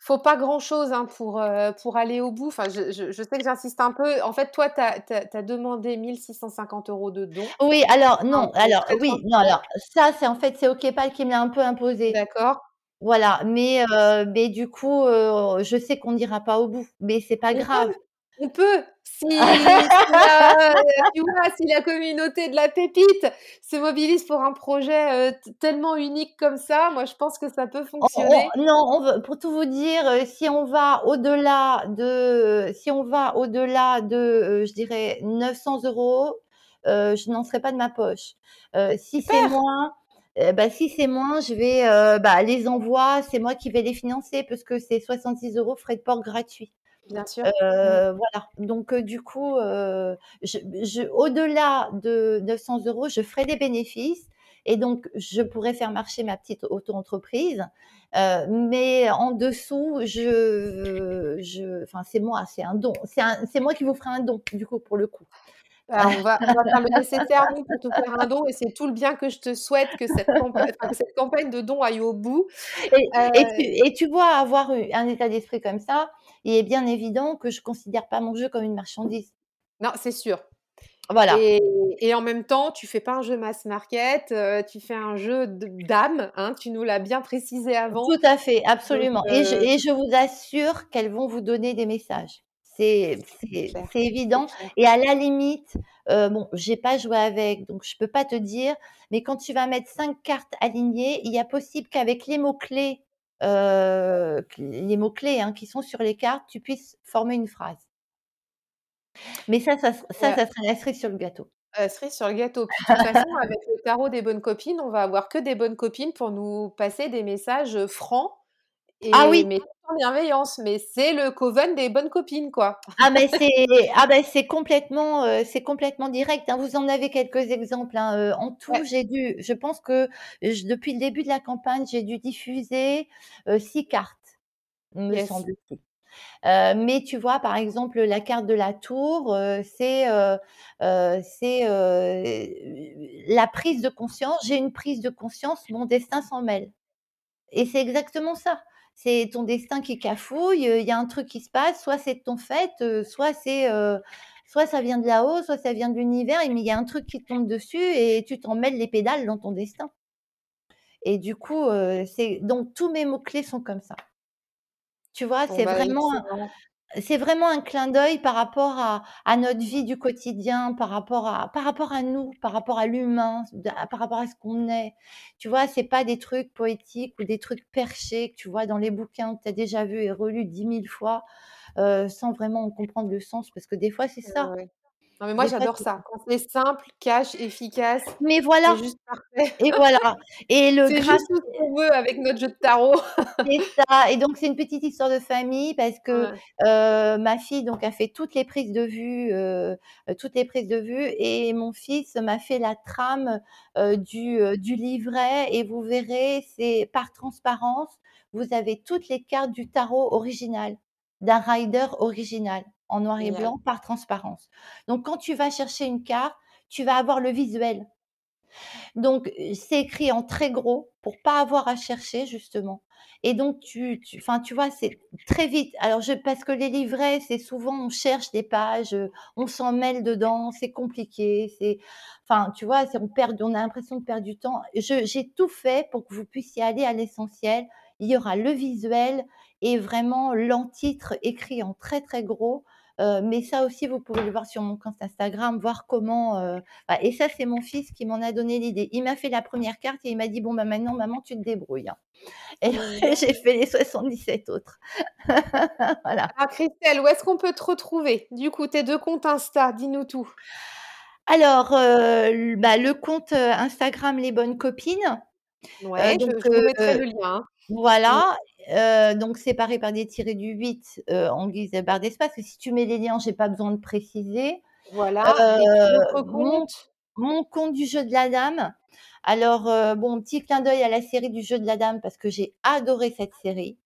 faut pas grand chose, hein, pour, heu, pour aller au bout. Enfin, je je je sais que j'insiste un peu. En fait, toi, tu as as as demandé 1 650 € de don. Oui, alors non, alors oui, non, alors ça, c'est en fait, c'est OkPal qui me l'a un peu imposé. D'accord. Voilà, mais heu, mais du coup, heu, je sais qu'on n'ira pas au bout, mais c'est pas grave. On peut. Si si (laughs) la tu vois, si la communauté de la pépite se mobilise pour un projet, heu, t tellement unique comme ça, moi je pense que ça peut On fonctionner. on non, on veut pour tout vous dire, heu, si on va au-delà de si on va au-delà de, heu, je dirais 900 €, heu, je n'en serai pas de ma poche. Si c'est moins, bah, si c'est moins, je vais, bah, les envois, c'est moi qui vais les financer parce que c'est 66 € frais de port gratuits. Bien sûr. Mmh. voilà, donc du coup, heu, je je au-delà de 900 €, je ferai des bénéfices et donc je pourrais faire marcher ma petite auto-entreprise, mais en dessous, je je enfin, c'est moi, c'est un don. C'est moi qui vous ferai un don, du coup, pour le coup. Bah, on va on va faire le nécessaire pour te faire un don et c'est tout le bien que je te souhaite que cette que campagne de don aille au bout. Et et tu et tu vois, avoir un état d'esprit comme ça, il est bien évident que je considère pas mon jeu comme une marchandise. Non, c'est sûr Voilà. et et en même temps, tu fais pas un jeu mass market, heu, tu fais un jeu d'âme, hein, tu nous l'as bien précisé avant, Tout à fait, donc absolument et je heu et je vous assure qu'elles vont vous donner des messages. C'est évident et à la limite, heu, bon, j'ai pas joué avec, donc je peux pas te dire, mais quand tu vas mettre 5 cartes alignées, il y a possible qu'avec les mots clés, les mots clés, hein, qui sont sur les cartes, tu puisses former une phrase. Mais ça, ça ça, Ouais. ça sera la cerise sur le gâteau. Heu, cerise sur le gâteau, puis de toute façon avec le tarot des bonnes copines, on va avoir que des bonnes copines pour nous passer des messages, heu, Ah oui! mais bienveillance, mais c'est le coven des bonnes copines, quoi. Ah mais (laughs) c'est ah bah, c'est complètement, heu, c'est complètement direct, hein. Vous en avez quelques exemples, hein, heu, en tout, Ouais. j'ai dû je pense que j depuis le début de la campagne, j'ai dû diffuser, heu, 6 cartes, me Yes. semble-t-il. Heu, mais tu vois, par exemple, la carte de la tour, heu, c'est, heu heu, c'est, heu, la prise de conscience. J'ai une prise de conscience, mon destin s'en mêle et c'est exactement ça. C'est ton destin qui cafouille, il y a un truc qui se passe, soit c'est ton fait, soit c'est, soit ça vient de là-haut, soit ça vient de l'univers mais il y a un truc qui tombe dessus et tu t'en mêles les pédales dans ton destin et du coup, c'est donc tous mes mots clés sont comme ça. Tu vois? C'est bah, vraiment. C'est vraiment un clin d'œil par rapport à à notre vie du quotidien, par rapport à par rapport à nous, par rapport à l'humain, par rapport à ce qu'on est. Tu vois? C'est pas des trucs poétiques ou des trucs perchés que tu vois dans les bouquins que tu as déjà vus et relus 10 000 fois, heu, sans vraiment en comprendre le sens parce que des fois, c'est ça. ouais. Non mais moi j'adore c'est ça. Quand c'est simple, cash, efficace, Mais c'est voilà juste parfait. et voilà et le C'est graph juste ce qu'on veut avec notre jeu de tarot. C'est ça et donc c'est une petite histoire de famille parce que, Ouais. heu, ma fille donc a fait toutes les prises de vue, heu, toutes les prises de vue et mon fils m'a fait la trame, heu, du, du livret et vous verrez, c'est par transparence, vous avez toutes les cartes du tarot original, d'un rider original, en noir et blanc par transparence. Donc quand tu vas chercher une carte, tu vas avoir le visuel. Donc c'est écrit en très gros pour pas avoir à chercher justement et donc tu tu enfin, tu vois, c'est très vite. Alors je parce que les livrets, c'est souvent on cherche des pages, on s'en mêle dedans, c'est compliqué, c'est enfin, tu vois, c'est on perd on a l'impression de perdre du temps. J'ai tout fait pour que vous puissiez aller à l'essentiel. Il y aura le visuel et vraiment l'entitre écrit en très, très gros Mais ça aussi, vous pouvez le voir sur mon compte Instagram, voir comment, bah et ça, c'est mon fils qui m'en a donné l'idée. Il m'a fait la première carte et il m'a dit: «Bon, bah, maintenant maman, tu te débrouilles, hein» et j'ai fait les 77 autres. (laughs) Voilà. Ah Christelle, où est-ce qu'on peut te retrouver? Du coup, tes 2 comptes Insta, dis-nous tout. Alors, bah, le compte, Instagram Les Bonnes Copines, Ouais, je donc je mettrai le lien, hein. Mmh. Voilà, heu, donc séparé par des tirets du 8, heu, en guise de barre d'espace et si tu mets les liens, j'ai pas besoin de préciser. Voilà l'autre mon compte? mon compte du jeu de la dame, alors, bon, petit clin d'œil à la série du jeu de la dame parce que j'ai adoré cette série.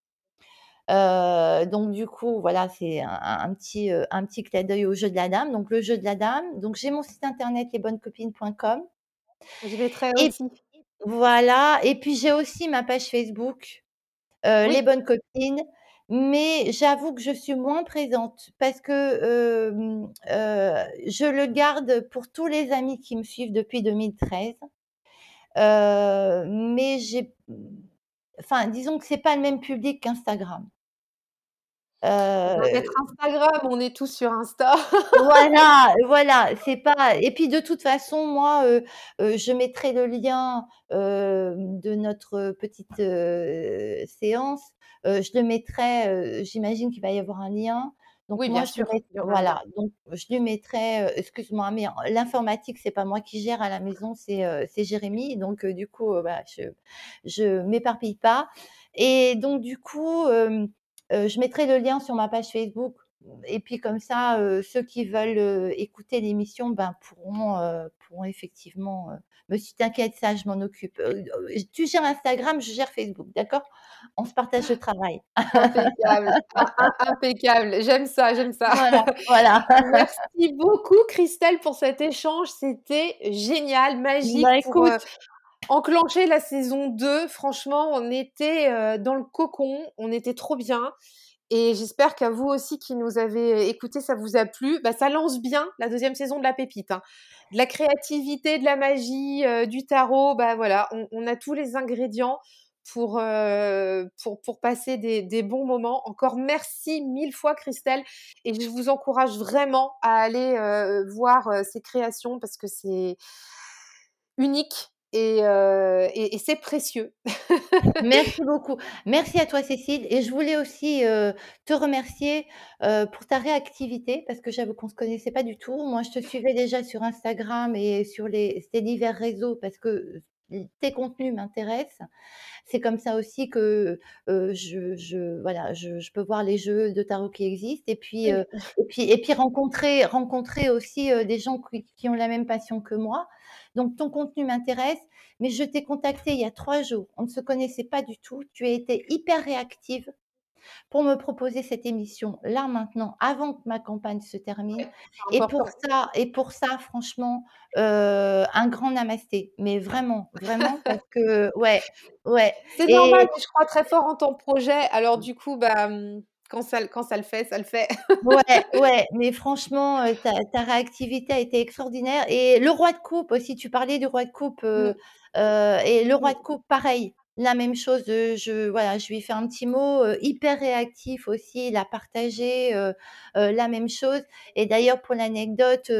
Donc du coup, voilà, c'est un petit, un petit clin d'œil au jeu de la dame, donc le jeu de la dame. Donc j'ai mon site internet lesbonnescopines.com Je mettrai et aussi. voilà et puis j'ai aussi ma page Facebook heu, Les. Bonnes Copines, mais j'avoue que je suis moins présente parce que, heu, je le garde pour tous les amis qui me suivent depuis 2013. Heu, mais j'ai enfin, disons que c'est pas le même public qu'Instagram. On va mettre Heu Instagram, on est tous sur Insta. (laughs) Voilà, voilà, c'est pas et puis de toute façon, moi, heu heu, je mettrai le lien, hem, de notre petite, heu, séance, je le mettrai, j'imagine qu'il va y avoir un lien. Donc Oui, moi, bien je sûr, mett il y aura un lien. voilà, donc je lui mettrai, excuse-moi, mais l'informatique, c'est pas moi qui gère à la maison, c'est, Jérémy. Donc du coup, bah, je je m'éparpille pas et donc du coup, je mettrai le lien sur ma page Facebook et puis comme ça, heu, ceux qui veulent, heu, écouter l'émission, ben, pourront, pourront effectivement, me su t'inquiète, ça je m'en occupe. Tu gères Instagram, je gère Facebook, d'accord? On se partage le travail. Impeccable, im (laughs) im impeccable, j'aime ça, j'aime ça. Voilà, voilà. (laughs) Merci beaucoup Christelle pour cet échange, c'était génial, Bah, magique pour, heu, écoute enclencher la saison 2. Franchement, on était, heu, dans le cocon, on était trop bien et j'espère qu'à vous aussi qui nous avez écoutés, ça vous a plu. Bah, ça lance bien la 2e saison de La Pépite, hein. De la créativité, de la magie, heu, du tarot, bah, voilà, on a tous les ingrédients pour, pour passer des bons moments. Encore merci 1000 fois Christelle et je vous encourage vraiment à aller, voir, ses créations parce que c'est unique et heu et c'est précieux. (laughs) Merci beaucoup. Merci à toi Cécile et je voulais aussi, heu, te remercier, heu, pour ta réactivité parce que j'avoue qu'on se connaissait pas du tout. Moi, je te suivais déjà sur Instagram et sur les ces divers réseaux parce que, tes contenus m'intéressent. C'est comme ça aussi que, je je voilà, je je peux voir les jeux de tarot qui existent et puis, et puis et puis rencontrer rencontrer aussi, des gens qui qui ont la même passion que moi. Donc ton contenu m'intéresse, mais je t'ai contacté il y a 3 jours. On ne se connaissait pas du tout. Tu as été hyper réactive pour me proposer cette émission là, maintenant, avant que ma campagne se termine. Ouais, et pour ça et pour ça franchement, heu, un grand namasté. Mais vraiment, vraiment (laughs) parce que ouais, ouais. C'est normal, et mais je crois très fort en ton projet, alors du coup, bah, mmh, quand ça quand ça le fait, ça le fait. Ouais, (laughs) ouais, mais franchement, heu, ta ta réactivité a été extraordinaire. Et le roi de coupe aussi, tu parlais du roi de coupe, Mmh. heu heu et le roi Mmh. de coupe pareil, la même chose, je voilà, je lui ai fait un petit mot, hyper réactif aussi, il a partagé, la même chose. Et d'ailleurs pour l'anecdote,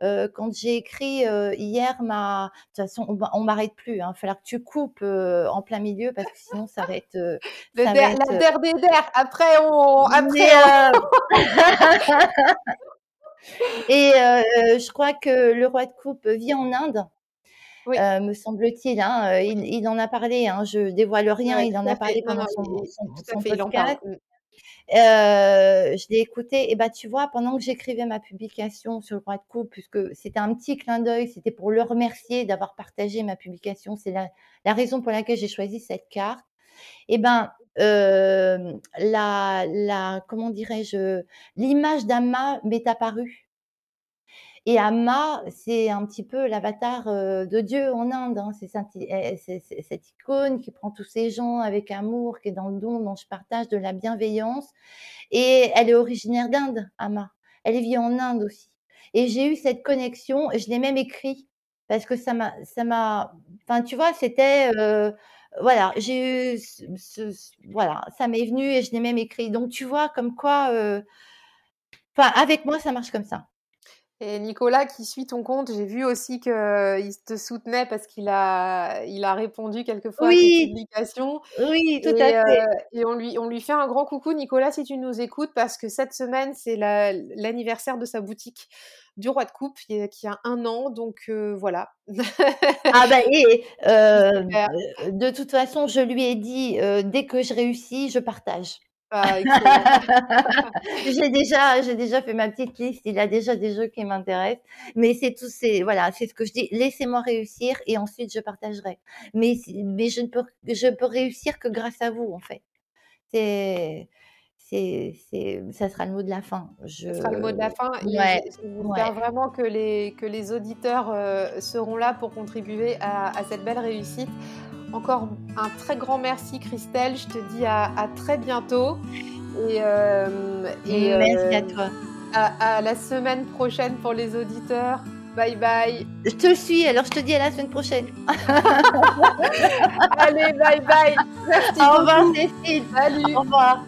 quand j'ai écrit, hier ma de toute façon on on m'arrête plus, hein, il va falloir que tu coupes, en plein milieu parce que sinon ça va être, heu, (laughs) Le ça va der être, la der des der, après on après on (laughs) (laughs) et heu, je crois que le roi de coupe vit en Inde, Oui. heu, me semble-t-il, hein, heu, il il en a parlé, hein, je dévoile rien, Ouais, il en a parlé pendant son son fait, podcast. Heu, je l'ai écouté et bah, tu vois, pendant que j'écrivais ma publication sur le roi de coupe, puisque c'était un petit clin d'œil, c'était pour le remercier d'avoir partagé ma publication, c'est la la raison pour laquelle j'ai choisi cette carte et ben, hem, la la comment dirais-je? L'image mât m'est apparue Et Amma, c'est un petit peu l'avatar de Dieu en Inde. Hein. Eh, c'est cette icône qui prend tous ces gens avec amour, qui est dans le don dont je partage de la bienveillance. Et elle est originaire d'Inde, Amma. Elle vit en Inde aussi. Et j'ai eu cette connexion, je l'ai même écrit parce que ça m'a, ça m'a, enfin, tu vois, c'était, voilà, j'ai eu, voilà, ça m'est venu et je l'ai même écrit. Donc, tu vois, comme quoi, enfin, avec moi, ça marche comme ça. Et Nicolas, qui suit ton compte, j'ai vu aussi qu'il te soutenait parce qu'il a, il a répondu quelquefois oui. à tes publications. Oui, tout à fait. et on lui, on lui fait un grand coucou, Nicolas, si tu nous écoutes, parce que cette semaine, c'est l'anniversaire de sa boutique du Roi de Coupe qui, a un an, donc voilà. ah bah (laughs) et de toute façon, je lui ai dit dès que je réussis, je partage. Ah, (laughs) j'ai déjà, j'ai déjà fait ma petite liste. Il a déjà des jeux qui m'intéressent, mais c'est tout, c'est voilà, c'est ce que je dis. Laissez-moi réussir et ensuite je partagerai. Mais mais je ne peux, je peux réussir que grâce à vous en fait. C'est c'est, ça sera le mot de la fin. Je... sera le mot de la fin. J'espère vraiment que les, que les auditeurs euh, seront là pour contribuer à, cette belle réussite. Encore un très grand merci Christelle. Je te dis à, très bientôt. Et, euh, et merci à euh, toi. À, la semaine prochaine pour les auditeurs. Bye bye. Je te suis, alors je te dis à la semaine prochaine. (laughs) Allez, bye bye. Merci Au revoir Cécile. Salut. Au revoir.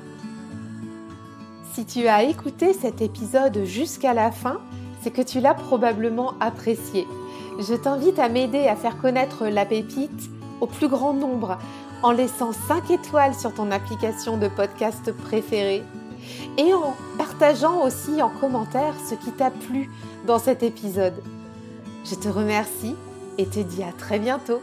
Si tu as écouté cet épisode jusqu'à la fin, c'est que tu l'as probablement apprécié. Je t'invite à m'aider à faire connaître la pépite au plus grand nombre en laissant 5 étoiles sur ton application de podcast préférée et en partageant aussi en commentaire ce qui t'a plu dans cet épisode. Je te remercie et te dis à très bientôt.